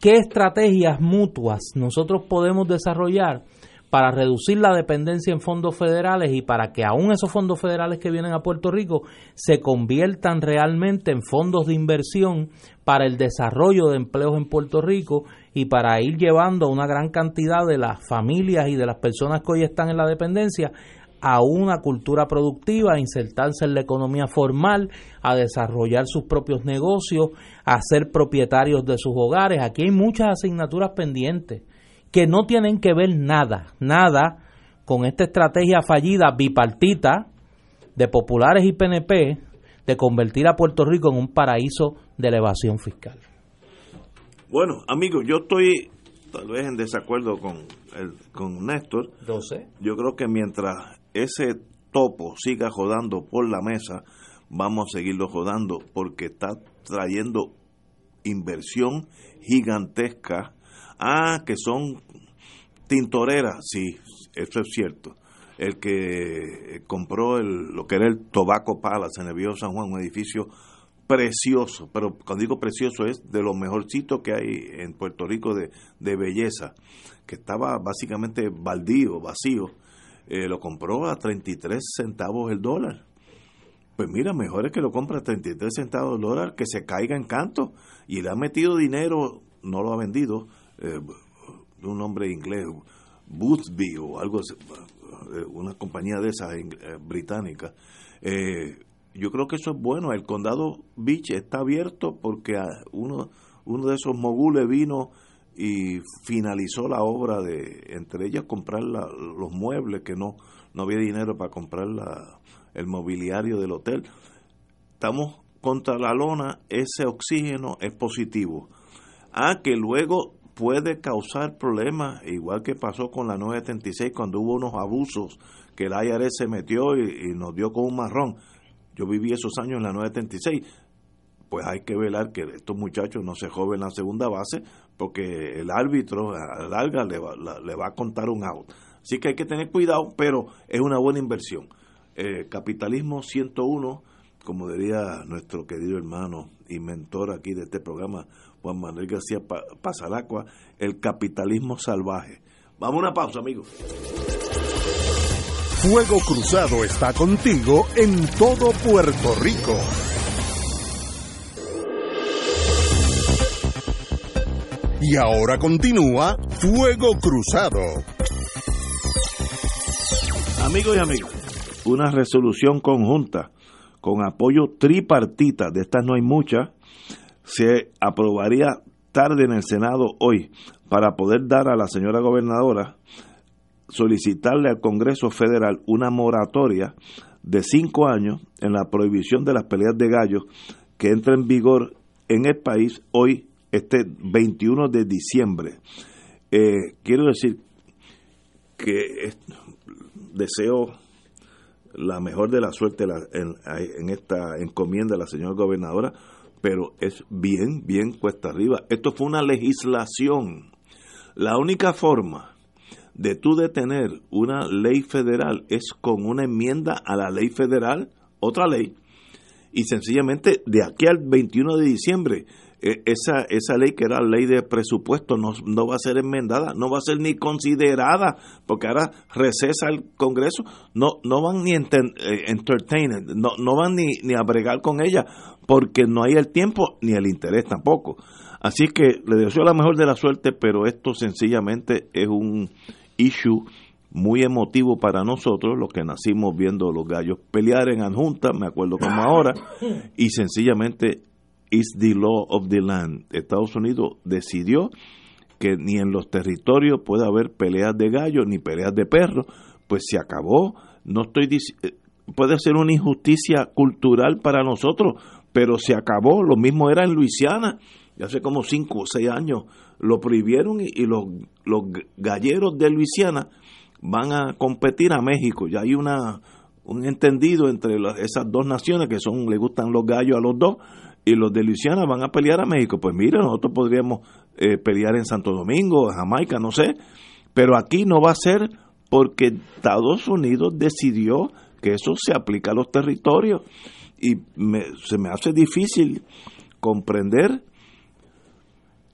qué estrategias mutuas nosotros podemos desarrollar para reducir la dependencia en fondos federales y para que aún esos fondos federales que vienen a Puerto Rico se conviertan realmente en fondos de inversión para el desarrollo de empleos en Puerto Rico y para ir llevando a una gran cantidad de las familias y de las personas que hoy están en la dependencia a una cultura productiva, a insertarse en la economía formal, a desarrollar sus propios negocios, a ser propietarios de sus hogares. Aquí hay muchas asignaturas pendientes que no tienen que ver nada, nada con esta estrategia fallida bipartita de populares y PNP de convertir a Puerto Rico en un paraíso de elevación fiscal. Bueno, amigos, yo estoy tal vez en desacuerdo con, el, con Néstor. Yo creo que mientras ese topo siga jodando por la mesa, vamos a seguirlo jodando porque está trayendo inversión gigantesca. Ah, que son tintoreras, sí, eso es cierto. El que compró el, lo que era el Tobacco Palace en el Viejo San Juan, un edificio precioso, pero cuando digo precioso es de los mejorcitos que hay en Puerto Rico de, de belleza, que estaba básicamente baldío, vacío, eh, lo compró a 33 centavos el dólar. Pues mira, mejor es que lo compre a 33 centavos el dólar, que se caiga en canto. Y le ha metido dinero, no lo ha vendido, eh, un nombre inglés, Boothby o algo, eh, una compañía de esas británicas. yo creo que eso es bueno. El condado Beach está abierto porque uno, uno de esos mogules vino y finalizó la obra de, entre ellas, comprar los muebles, que no, no había dinero para comprar la, el mobiliario del hotel. Estamos contra la lona, ese oxígeno es positivo. Ah, que luego puede causar problemas, igual que pasó con la 976 cuando hubo unos abusos que el IRS se metió y, nos dio con un marrón. Yo viví esos años en la 976 pues hay que velar que estos muchachos no se joven la segunda base, porque el árbitro a la larga le va, le va a contar un out. Así que hay que tener cuidado, pero es una buena inversión. Eh, capitalismo 101, como diría nuestro querido hermano y mentor aquí de este programa, Juan Manuel García Pasalacua, el capitalismo salvaje. Vamos a una pausa, amigos. Fuego Cruzado está contigo en todo Puerto Rico. Y ahora continúa Fuego Cruzado. Amigos y amigas, una resolución conjunta con apoyo tripartita, de estas no hay muchas, se aprobaría tarde en el Senado hoy para poder dar a la señora gobernadora solicitarle al Congreso Federal una moratoria de cinco años en la prohibición de las peleas de gallos que entra en vigor en el país hoy este 21 de diciembre. Eh, quiero decir que deseo la mejor de la suerte en, esta encomienda de la señora gobernadora, pero es bien, bien cuesta arriba. Esto fue una legislación. La única forma de tú detener una ley federal es con una enmienda a la ley federal, otra ley, y sencillamente de aquí al 21 de diciembre esa, esa ley que era ley de presupuesto no, no, va a ser enmendada, no va a ser ni considerada, porque ahora recesa el Congreso, no, no van ni enter, eh, no, no van ni, ni a bregar con ella, porque no hay el tiempo ni el interés tampoco. Así que le deseo la mejor de la suerte, pero esto sencillamente es un issue muy emotivo para nosotros, los que nacimos viendo los gallos pelear en adjunta, me acuerdo como ahora, y sencillamente is the law of the land. Estados Unidos decidió que ni en los territorios puede haber peleas de gallos ni peleas de perros, pues se acabó. No estoy eh, puede ser una injusticia cultural para nosotros, pero se acabó. Lo mismo era en Luisiana, hace como cinco o seis años lo prohibieron y, los, los galleros de Luisiana van a competir a México. Ya hay una un entendido entre esas dos naciones que son le gustan los gallos a los dos y los de Luisiana van a pelear a México. Pues mira, nosotros podríamos eh, pelear en Santo Domingo, Jamaica, no sé, pero aquí no va a ser porque Estados Unidos decidió que eso se aplica a los territorios y se me hace difícil comprender,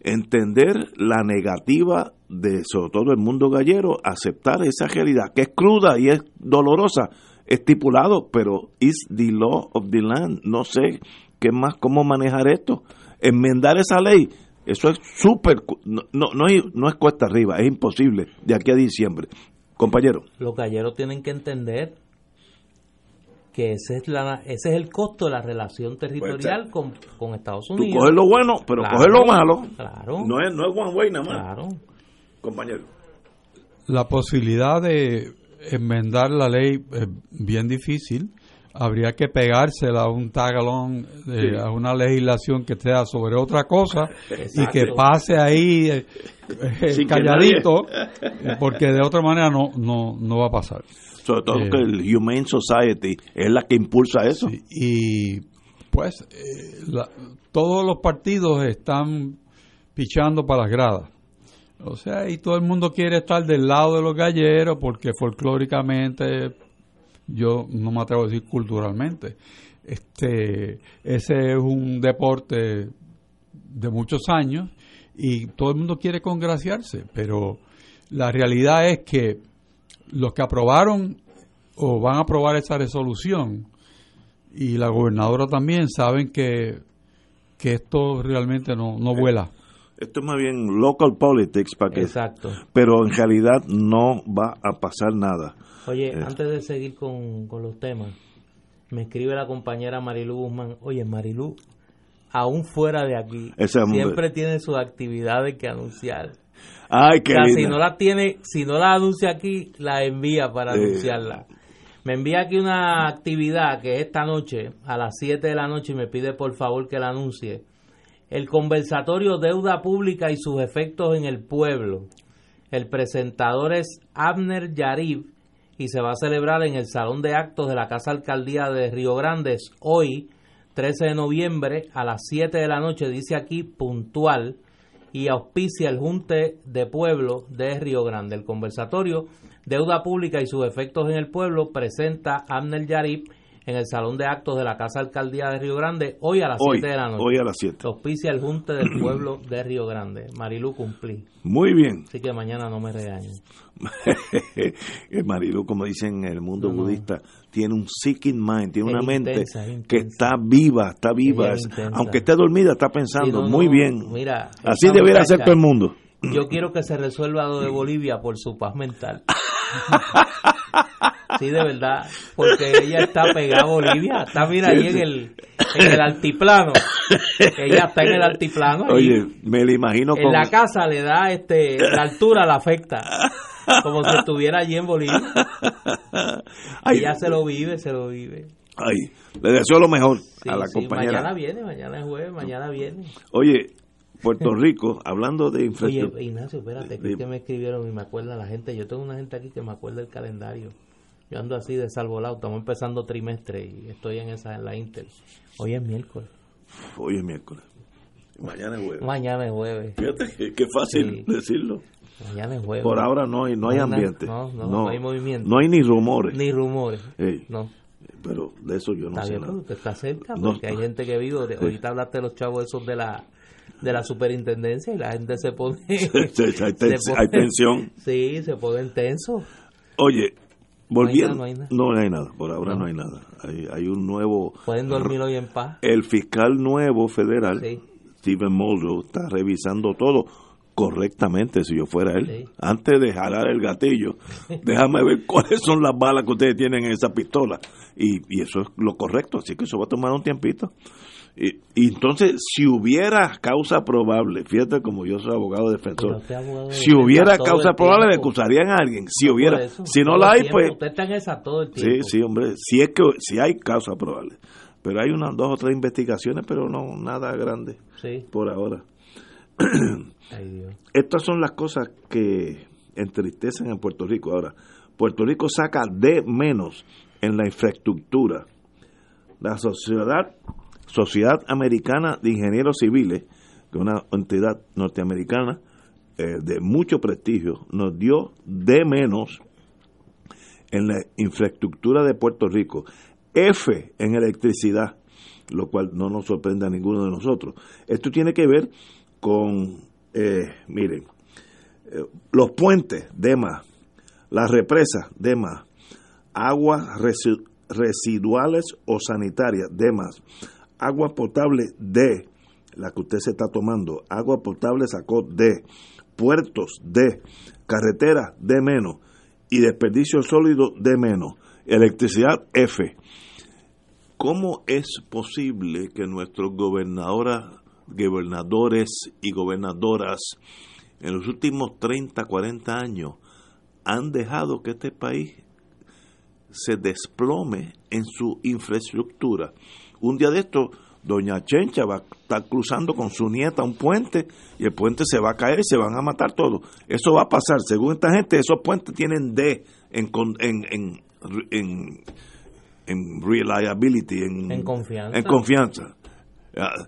entender la negativa de sobre todo el mundo gallero aceptar esa realidad que es cruda y es dolorosa estipulado pero is the law of the land no sé ¿qué más? ¿Cómo manejar esto? Enmendar esa ley, eso es súper, no, no, no, es cuesta arriba, es imposible de aquí a diciembre. Compañero. Los galleros tienen que entender que ese es, la, ese es el costo de la relación territorial con, con, Estados Unidos. Tú coges lo bueno, pero coges lo malo. Claro. No es, no es one way nada más. Claro. Compañero. La posibilidad de enmendar la ley es bien difícil habría que pegársela a un tagalón, eh, a una legislación que sea sobre otra cosa y que pase ahí eh, eh, calladito, porque de otra manera no, no, no va a pasar. Sobre todo que el Humane Society es la que impulsa eso. y pues todos los partidos están pichando para las gradas. O sea, y todo el mundo quiere estar del lado de los galleros porque folclóricamente yo no me atrevo a decir culturalmente. Este, ese es un deporte de muchos años y todo el mundo quiere congraciarse, pero la realidad es que los que aprobaron o van a aprobar esa resolución y la gobernadora también saben que, que esto realmente no, no vuela. Esto es más bien local politics para que Exacto. pero en realidad no va a pasar nada. Oye, eh. antes de seguir con, los temas, me escribe la compañera Marilu Guzmán, oye Marilu, aún fuera de aquí, siempre tiene sus actividades que anunciar. Ay, qué si no la tiene, si no la anuncia aquí, la envía para anunciarla. Me envía aquí una actividad que es esta noche, a las 7 de la noche, y me pide por favor que la anuncie. El conversatorio Deuda Pública y sus efectos en el pueblo. El presentador es Abner Yarib y se va a celebrar en el Salón de Actos de la Casa Alcaldía de Río Grandes hoy, 13 de noviembre, a las 7 de la noche, dice aquí puntual, y auspicia el Junte de Pueblo de Río Grande. El conversatorio Deuda Pública y sus efectos en el pueblo presenta Amnel Yarib en el Salón de Actos de la Casa Alcaldía de Río Grande hoy a las 7 de la noche. Hoy a las 7. Auspicia el Junte del Pueblo de Río Grande. Marilu cumplí. Muy bien. Así que mañana no me regañen. Marilu, como dicen en el mundo budista, tiene un seeking mind, tiene una mente que está viva, está viva. Aunque esté dormida, está pensando muy bien. Mira, Así debería ser todo el mundo. Yo quiero que se resuelva lo de Bolivia por su paz mental. Sí, de verdad, porque ella está pegada a Bolivia, está mira ahí en el, en el altiplano, ella está en el altiplano. Oye, me lo imagino En la casa le da, este, la altura la afecta, como si estuviera allí en Bolivia. ella se lo vive, se lo vive. Ay, le deseo lo mejor a la compañera. Mañana viene, mañana es jueves, mañana viene. Oye, Puerto Rico, hablando de infraestructura. Oye, Ignacio, espérate, que me escribieron y me acuerda la gente. Yo tengo una gente aquí que me acuerda el calendario. Yo ando así de salvolado, estamos empezando trimestre y estoy en esa en la Intel. Hoy es miércoles. Hoy es miércoles. Mañana es jueves. Mañana es jueves. Fíjate que, fácil decirlo. Mañana es jueves. Por ahora no hay, no hay ambiente. No, no, no, hay movimiento. No hay ni rumores. Ni rumores. No. Pero de eso yo no está sé bien, nada. está cerca, porque hay gente que vive. Ahorita hablaste de los chavos esos de la de la superintendencia y la gente se pone... hay, tensión. Sí, se pone tenso. Oye, volviendo... No hay, nada, no hay nada. por ahora no, hay nada. Hay, hay, un nuevo... Pueden dormir hoy en paz. El fiscal nuevo federal, Stephen Muldrow, está revisando todo correctamente si yo fuera él. Antes de jalar el gatillo, déjame ver cuáles son las balas que ustedes tienen en esa pistola. Y, y eso es lo correcto, así que eso va a tomar un tiempito. Y, entonces, si hubiera causa probable, fíjate como yo soy abogado defensor, si hubiera causa probable, le acusarían a alguien. Si hubiera, si no la hay, pues. Usted está en esa todo el tiempo. Sí, sí, hombre, si es que si hay causa probable. Pero hay unas dos o tres investigaciones, pero no nada grande por ahora. Estas son las cosas que entristecen en Puerto Rico. Ahora, Puerto Rico saca de menos en la infraestructura. La sociedad Sociedad Americana de Ingenieros Civiles, que es una entidad norteamericana eh, de mucho prestigio, nos dio de menos en la infraestructura de Puerto Rico, F en electricidad, lo cual no nos sorprende a ninguno de nosotros. Esto tiene que ver con, eh, miren, eh, los puentes de más, las represas de más, aguas residuales o sanitarias de más, agua potable de, la que usted se está tomando, agua potable sacó de, puertos de, carreteras de menos y desperdicio sólido de menos, electricidad F. ¿Cómo es posible que nuestros gobernadores y gobernadoras en los últimos 30, 40 años han dejado que este país se desplome en su infraestructura? Un día de esto, doña Chencha va a estar cruzando con su nieta un puente y el puente se va a caer y se van a matar todos. Eso va a pasar. Según esta gente, esos puentes tienen D en, en, en, en, reliability, en, confianza. En confianza. Ah,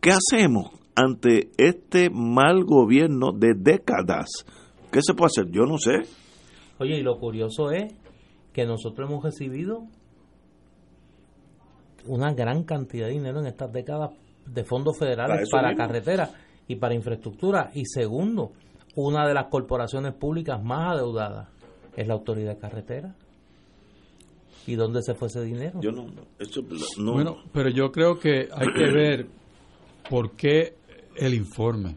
¿Qué hacemos ante este mal gobierno de décadas? ¿Qué se puede hacer? Yo no sé. Oye, y lo curioso es que nosotros hemos recibido una gran cantidad de dinero en estas décadas de fondos federales para, carreteras y para infraestructura. Y segundo, una de las corporaciones públicas más adeudadas es la autoridad de carretera. ¿Y dónde se fue ese dinero? Yo no, no. Bueno, pero yo creo que hay que ver por qué el informe.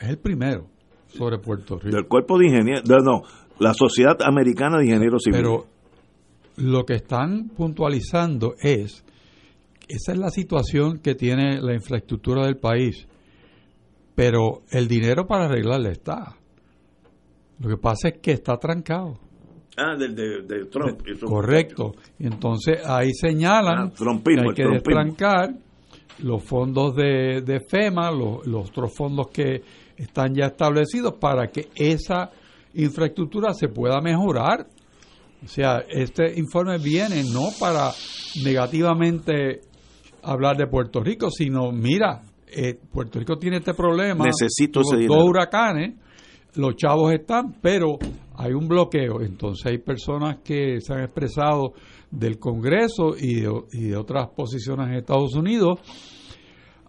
Es el primero sobre Puerto Rico. Del cuerpo de ingenieros, no, la Sociedad Americana de Ingenieros Civiles. Pero lo que están puntualizando es esa es la situación que tiene la infraestructura del país. Pero el dinero para arreglarla está. Lo que pasa es que está trancado. Ah, del de, Trump. correcto. Y entonces ahí señalan ah, que hay que destrancar los fondos de, de FEMA, los, los otros fondos que están ya establecidos para que esa infraestructura se pueda mejorar. O sea, este informe viene no para negativamente hablar de Puerto Rico, sino mira, eh, Puerto Rico tiene este problema. Necesito ese Dos huracanes, los chavos están, pero hay un bloqueo. Entonces hay personas que se han expresado del Congreso y de, y de otras posiciones en Estados Unidos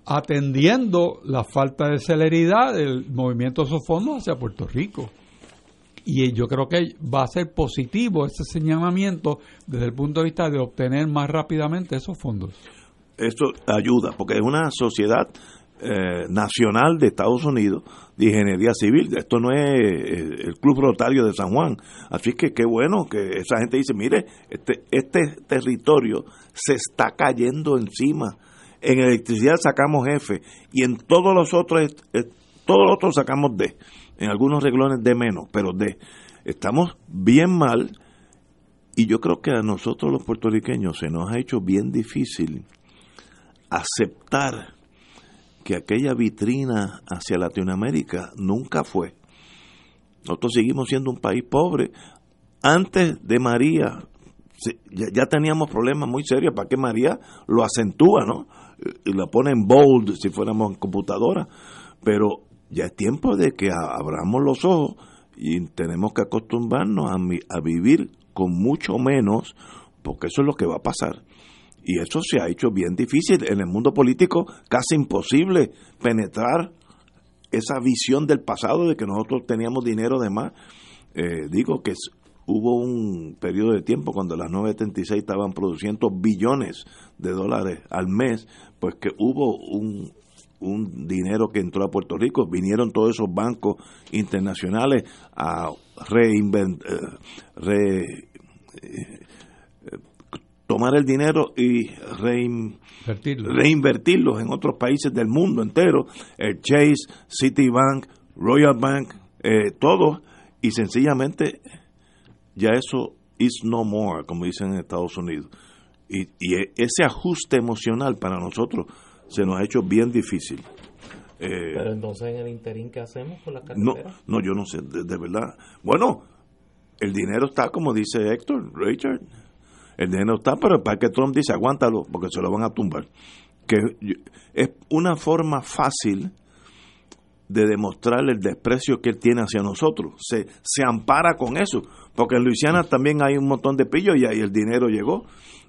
atendiendo la falta de celeridad del movimiento de esos fondos hacia Puerto Rico. Y yo creo que va a ser positivo ese señalamiento desde el punto de vista de obtener más rápidamente esos fondos esto ayuda, porque es una sociedad eh, nacional de Estados Unidos de ingeniería civil. Esto no es eh, el Club Rotario de San Juan. Así que qué bueno que esa gente dice, mire, este, este territorio se está cayendo encima. En electricidad sacamos F y en todos los otros, eh, todos los otros sacamos D. En algunos reglones D menos, pero D. Estamos bien mal y yo creo que a nosotros los puertorriqueños se nos ha hecho bien difícil aceptar que aquella vitrina hacia Latinoamérica nunca fue. Nosotros seguimos siendo un país pobre. Antes de María, ya, teníamos problemas muy serios, ¿para qué María lo acentúa, no? Y lo pone en bold si fuéramos en computadora, pero ya es tiempo de que abramos los ojos y tenemos que acostumbrarnos a, a vivir con mucho menos, porque eso es lo que va a pasar. Y eso se ha hecho bien difícil. En el mundo político casi imposible penetrar esa visión del pasado de que nosotros teníamos dinero de más. Eh, digo que hubo un periodo de tiempo cuando las 976 estaban produciendo billones de dólares al mes, pues que hubo un, un dinero que entró a Puerto Rico, vinieron todos esos bancos internacionales a reinventar, eh, eh, tomar el dinero y reinvertirlo en otros países del mundo entero, el Chase, Citibank, Royal Bank, eh, todo, y sencillamente ya eso is no more, como dicen en Estados Unidos. Y, e, ese ajuste emocional para nosotros se nos ha hecho bien difícil. Eh, Pero entonces en el interín, ¿qué hacemos con la carretera? No, no, yo no sé, de, verdad. Bueno, el dinero está, como dice Héctor, Richard, el dinero está, pero para que Trump dice, aguántalo, porque se lo van a tumbar. Que es una forma fácil de demostrar el desprecio que él tiene hacia nosotros. Se, se ampara con eso, porque en Luisiana también hay un montón de pillos y ahí el dinero llegó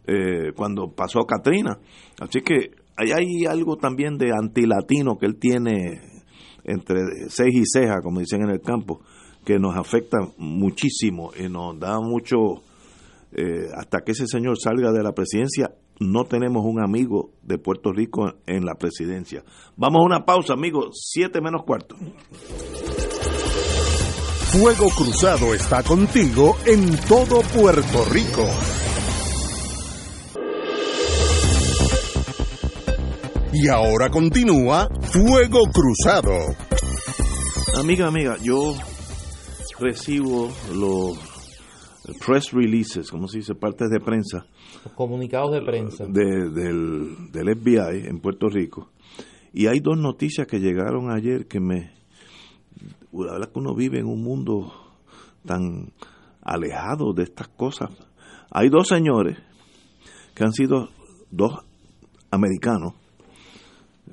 eh, cuando pasó Katrina. Así que ahí hay algo también de antilatino que él tiene entre ceja y ceja, como dicen en el campo, que nos afecta muchísimo y nos da mucho, eh, hasta que ese señor salga de la presidencia, no tenemos un amigo de Puerto Rico en la presidencia. Vamos a una pausa, amigos, siete menos cuarto. Fuego Cruzado está contigo en todo Puerto Rico. Y ahora continúa Fuego Cruzado. Amiga, amiga, yo recibo los press releases, como se dice, partes de prensa. comunicados de prensa. del, del FBI en Puerto Rico. Y hay dos noticias que llegaron ayer que me... La verdad que uno vive en un mundo tan alejado de estas cosas. Hay dos señores que han sido dos americanos,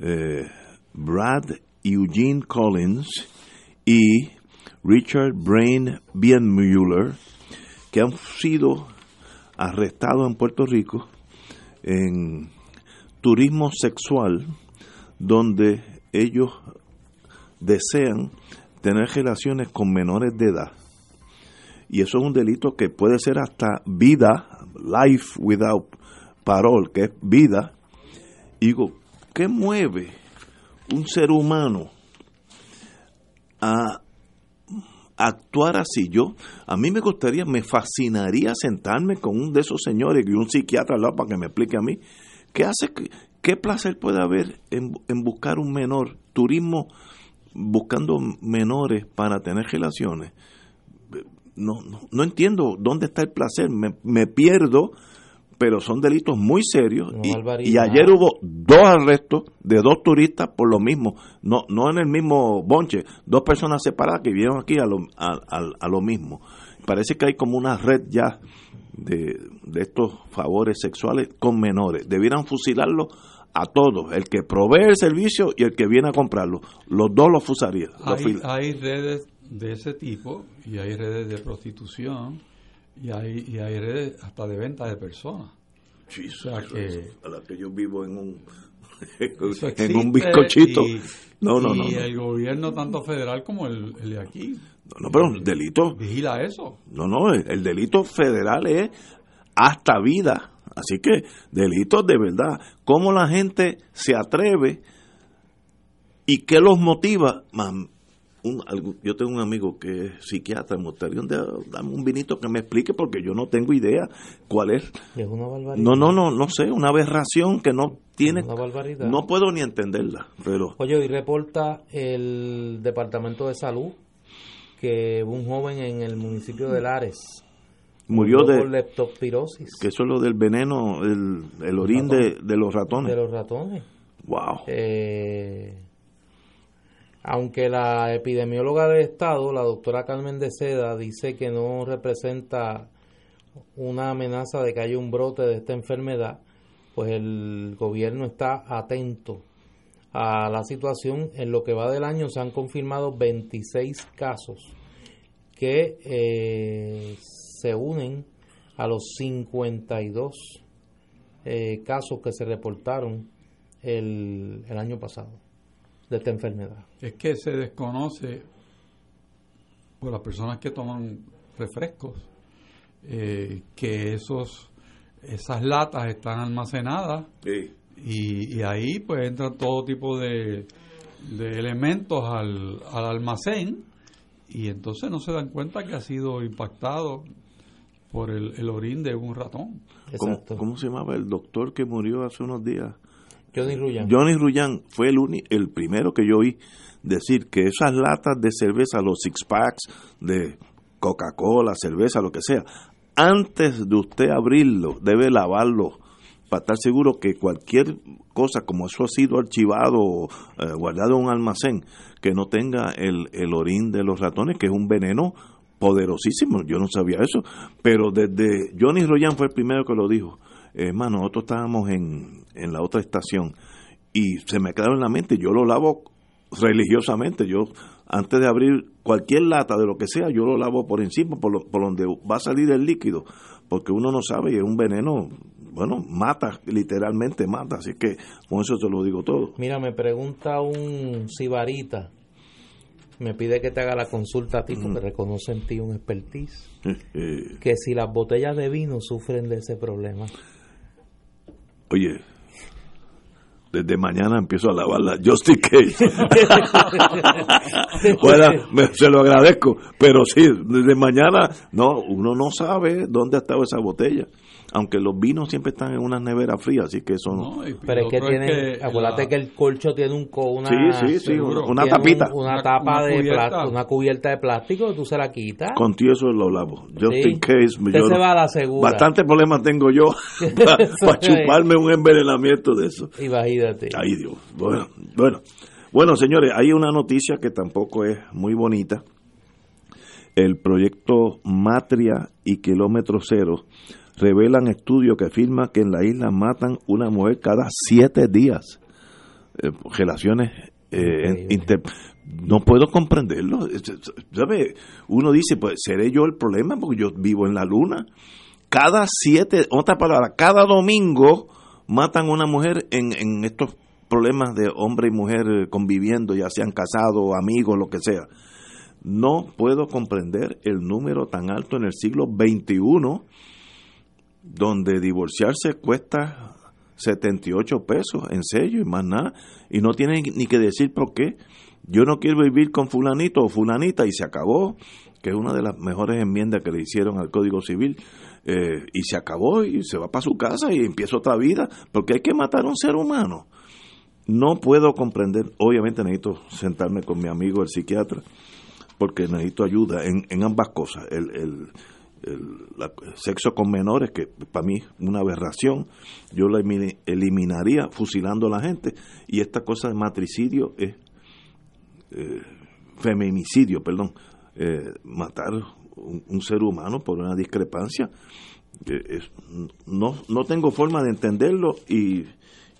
eh, Brad Eugene Collins y Richard Brain Bienmuller, que han sido arrestados en Puerto Rico en turismo sexual, donde ellos desean tener relaciones con menores de edad. Y eso es un delito que puede ser hasta vida, life without parole, que es vida. Y digo, ¿qué mueve un ser humano a actuar así. Yo, a mí me gustaría, me fascinaría sentarme con un de esos señores y un psiquiatra al lado para que me explique a mí qué hace, qué placer puede haber en, buscar un menor, turismo buscando menores para tener relaciones. No, no, no entiendo dónde está el placer, me, me pierdo pero son delitos muy serios y, ayer hubo dos arrestos de dos turistas por lo mismo, no no en el mismo bonche, dos personas separadas que vinieron aquí a lo, a, lo mismo. Parece que hay como una red ya de, de estos favores sexuales con menores. Debieran fusilarlo a todos, el que provee el servicio y el que viene a comprarlo. Los dos los fusarían. Hay, hay redes de ese tipo y hay redes de prostitución y hay, y hay redes hasta de venta de personas. a la que yo vivo en un en un bizcochito. Y, no, no, no. Y el gobierno, tanto federal como el, de aquí. No, no, pero el delito. Vigila eso. No, no, el, delito federal es hasta vida. Así que delitos de verdad. ¿Cómo la gente se atreve y qué los motiva? Yo tengo un amigo que es psiquiatra, me gustaría dame un vinito que me explique porque yo no tengo idea cuál es. Es una barbaridad. No, no, no, no sé, una aberración que no tiene. Una barbaridad. No puedo ni entenderla, pero. Oye, y reporta el Departamento de Salud que un joven en el municipio de Lares murió, de leptospirosis. Que eso es lo del veneno, el, el orín de, de, los ratones. De los ratones. Wow. Eh, aunque la epidemióloga del Estado, la doctora Carmen de Seda, dice que no representa una amenaza de que haya un brote de esta enfermedad, pues el gobierno está atento a la situación. En lo que va del año se han confirmado 26 casos que eh, se unen a los 52 eh, casos que se reportaron el, el año pasado de esta enfermedad. Es que se desconoce por las personas que toman refrescos eh, que esos esas latas están almacenadas y, ahí pues entran todo tipo de, de elementos al, al almacén y entonces no se dan cuenta que ha sido impactado por el, orín de un ratón. ¿Cómo, se llamaba el doctor que murió hace unos días? Johnny Ruyan. Johnny fue el, el primero que yo oí decir que esas latas de cerveza, los six packs de Coca-Cola, cerveza, lo que sea, antes de usted abrirlo, debe lavarlo para estar seguro que cualquier cosa, como eso ha sido archivado o eh, guardado en un almacén, que no tenga el, el orín de los ratones, que es un veneno poderosísimo. Yo no sabía eso, pero desde Johnny Royan fue el primero que lo dijo. Hermano, nosotros estábamos en, en la otra estación y se me quedó en la mente, yo lo lavo religiosamente, yo antes de abrir cualquier lata de lo que sea, yo lo lavo por encima, por, por donde va a salir el líquido, porque uno no sabe y es un veneno, bueno, mata, literalmente mata, así que con eso te lo digo todo. Mira, me pregunta un sibarita, me pide que te haga la consulta a ti porque reconoce en ti un expertise, que si las botellas de vino sufren de ese problema. Oye, desde mañana empiezo a lavarla just in case. se lo agradezco, pero sí, desde mañana, no, uno no sabe dónde ha estado esa botella aunque los vinos siempre están en una nevera fría, así que eso no. pero es que tiene, acuérdate que el colcho tiene un una, sí, sí, una, tapita, una tapa de plástico, una cubierta de plástico, tú se la quitas. Contigo eso lo lavo, just in case. Yo, se va a la segura. Bastante problemas tengo yo para chuparme un envenenamiento de eso. Imagínate. Ay Dios, bueno, bueno, bueno señores, hay una noticia que tampoco es muy bonita. El proyecto Matria y Kilómetro Cero revelan estudios que afirman que en la isla matan una mujer cada siete días. Eh, relaciones eh, no puedo comprenderlo. ¿Sabe? Uno dice, pues seré yo el problema porque yo vivo en la luna. Cada siete, otra palabra, cada domingo matan una mujer en, en estos problemas de hombre y mujer conviviendo, ya sean casados, amigos, lo que sea. No puedo comprender el número tan alto en el siglo XXI donde divorciarse cuesta 78 pesos en sello y más nada, y no tienen ni que decir por qué. Yo no quiero vivir con fulanito o fulanita y se acabó, que es una de las mejores enmiendas que le hicieron al Código Civil, eh, y se acabó y se va para su casa y empieza otra vida, porque hay que matar a un ser humano. No puedo comprender, obviamente necesito sentarme con mi amigo el psiquiatra, porque necesito ayuda en, en ambas cosas. El, el, el, sexo con menores, que para mí es una aberración, yo la eliminaría fusilando a la gente. Y esta cosa de matricidio es eh, feminicidio, perdón, eh, matar un, ser humano por una discrepancia. no, no tengo forma de entenderlo y,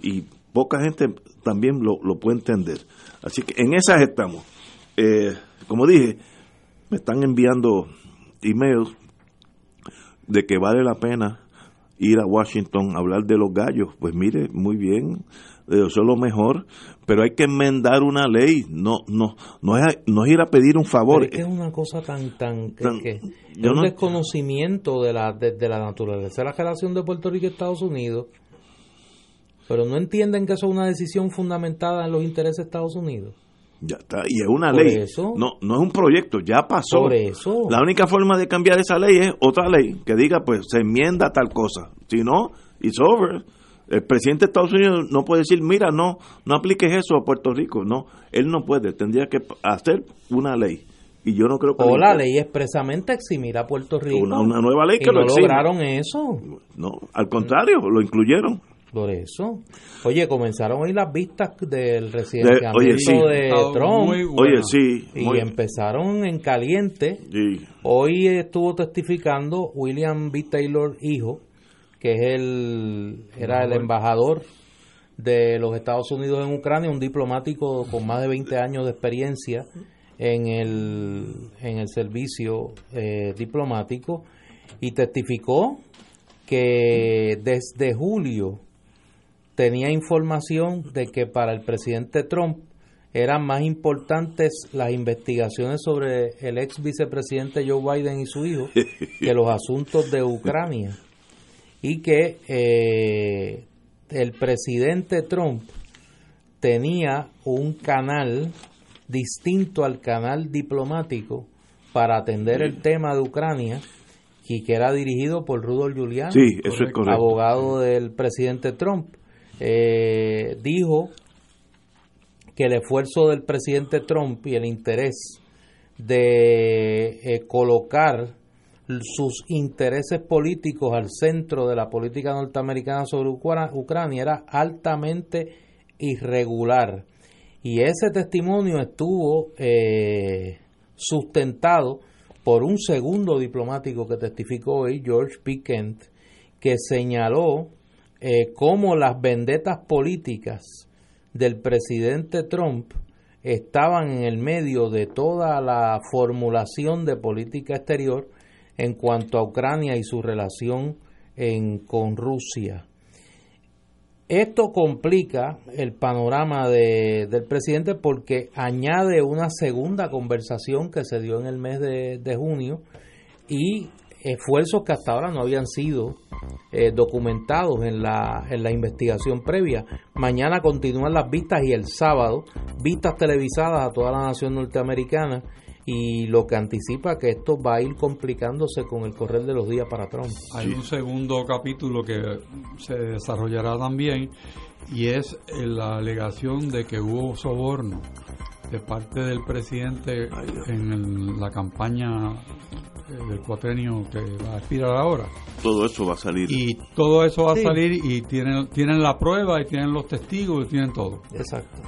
y poca gente también lo, lo, puede entender. Así que en esas estamos. Eh, como dije, me están enviando emails de que vale la pena ir a Washington a hablar de los gallos, pues mire, muy bien, eso es lo mejor, pero hay que enmendar una ley, no no no es, no es ir a pedir un favor. es, que es una cosa tan tan, que, un desconocimiento de la de, la naturaleza de la relación de Puerto Rico y Estados Unidos, pero no entienden que eso es una decisión fundamentada en los intereses de Estados Unidos. Ya está, y es una ley. no, no es un proyecto, ya pasó. Por eso. La única forma de cambiar esa ley es otra ley que diga, pues se enmienda tal cosa. Si no, it's over. El presidente de Estados Unidos no puede decir, mira, no, no apliques eso a Puerto Rico. No, él no puede, tendría que hacer una ley. Y yo no creo que. O la ley expresamente eximir a Puerto Rico. Una, nueva ley que y no lograron eso. No, al contrario, lo incluyeron. Por eso. Oye, comenzaron hoy las vistas del residenciamiento de, Trump. Oye, sí. Y empezaron en caliente. Hoy estuvo testificando William B. Taylor, hijo, que es el era el embajador de los Estados Unidos en Ucrania, un diplomático con más de 20 años de experiencia en el, en el servicio eh, diplomático y testificó que desde julio tenía información de que para el presidente Trump eran más importantes las investigaciones sobre el ex vicepresidente Joe Biden y su hijo que los asuntos de Ucrania y que eh, el presidente Trump tenía un canal distinto al canal diplomático para atender el tema de Ucrania y que era dirigido por Rudolf Giuliani, abogado del presidente Trump. Eh, dijo que el esfuerzo del presidente Trump y el interés de eh, colocar sus intereses políticos al centro de la política norteamericana sobre Ucrania era altamente irregular. Y ese testimonio estuvo eh, sustentado por un segundo diplomático que testificó hoy, George P. Kent, que señaló eh, cómo las vendetas políticas del presidente Trump estaban en el medio de toda la formulación de política exterior en cuanto a Ucrania y su relación con Rusia. Esto complica el panorama de, del presidente porque añade una segunda conversación que se dio en el mes de, junio y esfuerzos que hasta ahora no habían sido eh, documentados en la, en la investigación previa. Mañana continúan las vistas y el sábado vistas televisadas a toda la nación norteamericana y lo que anticipa que esto va a ir complicándose con el correr de los días para Trump. Hay un segundo capítulo que se desarrollará también y es la alegación de que hubo soborno de parte del presidente en la campaña eh, del cuatrenio que va a expirar ahora. Todo eso va a salir. Y todo eso va a salir y tienen, tienen la prueba y tienen los testigos y tienen todo. Exacto.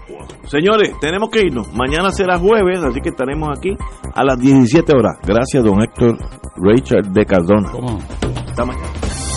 Señores, tenemos que irnos. Mañana será jueves, así que estaremos aquí a las 17 horas. Gracias, don Héctor Richard de Cardona. ¿Cómo? Hasta mañana.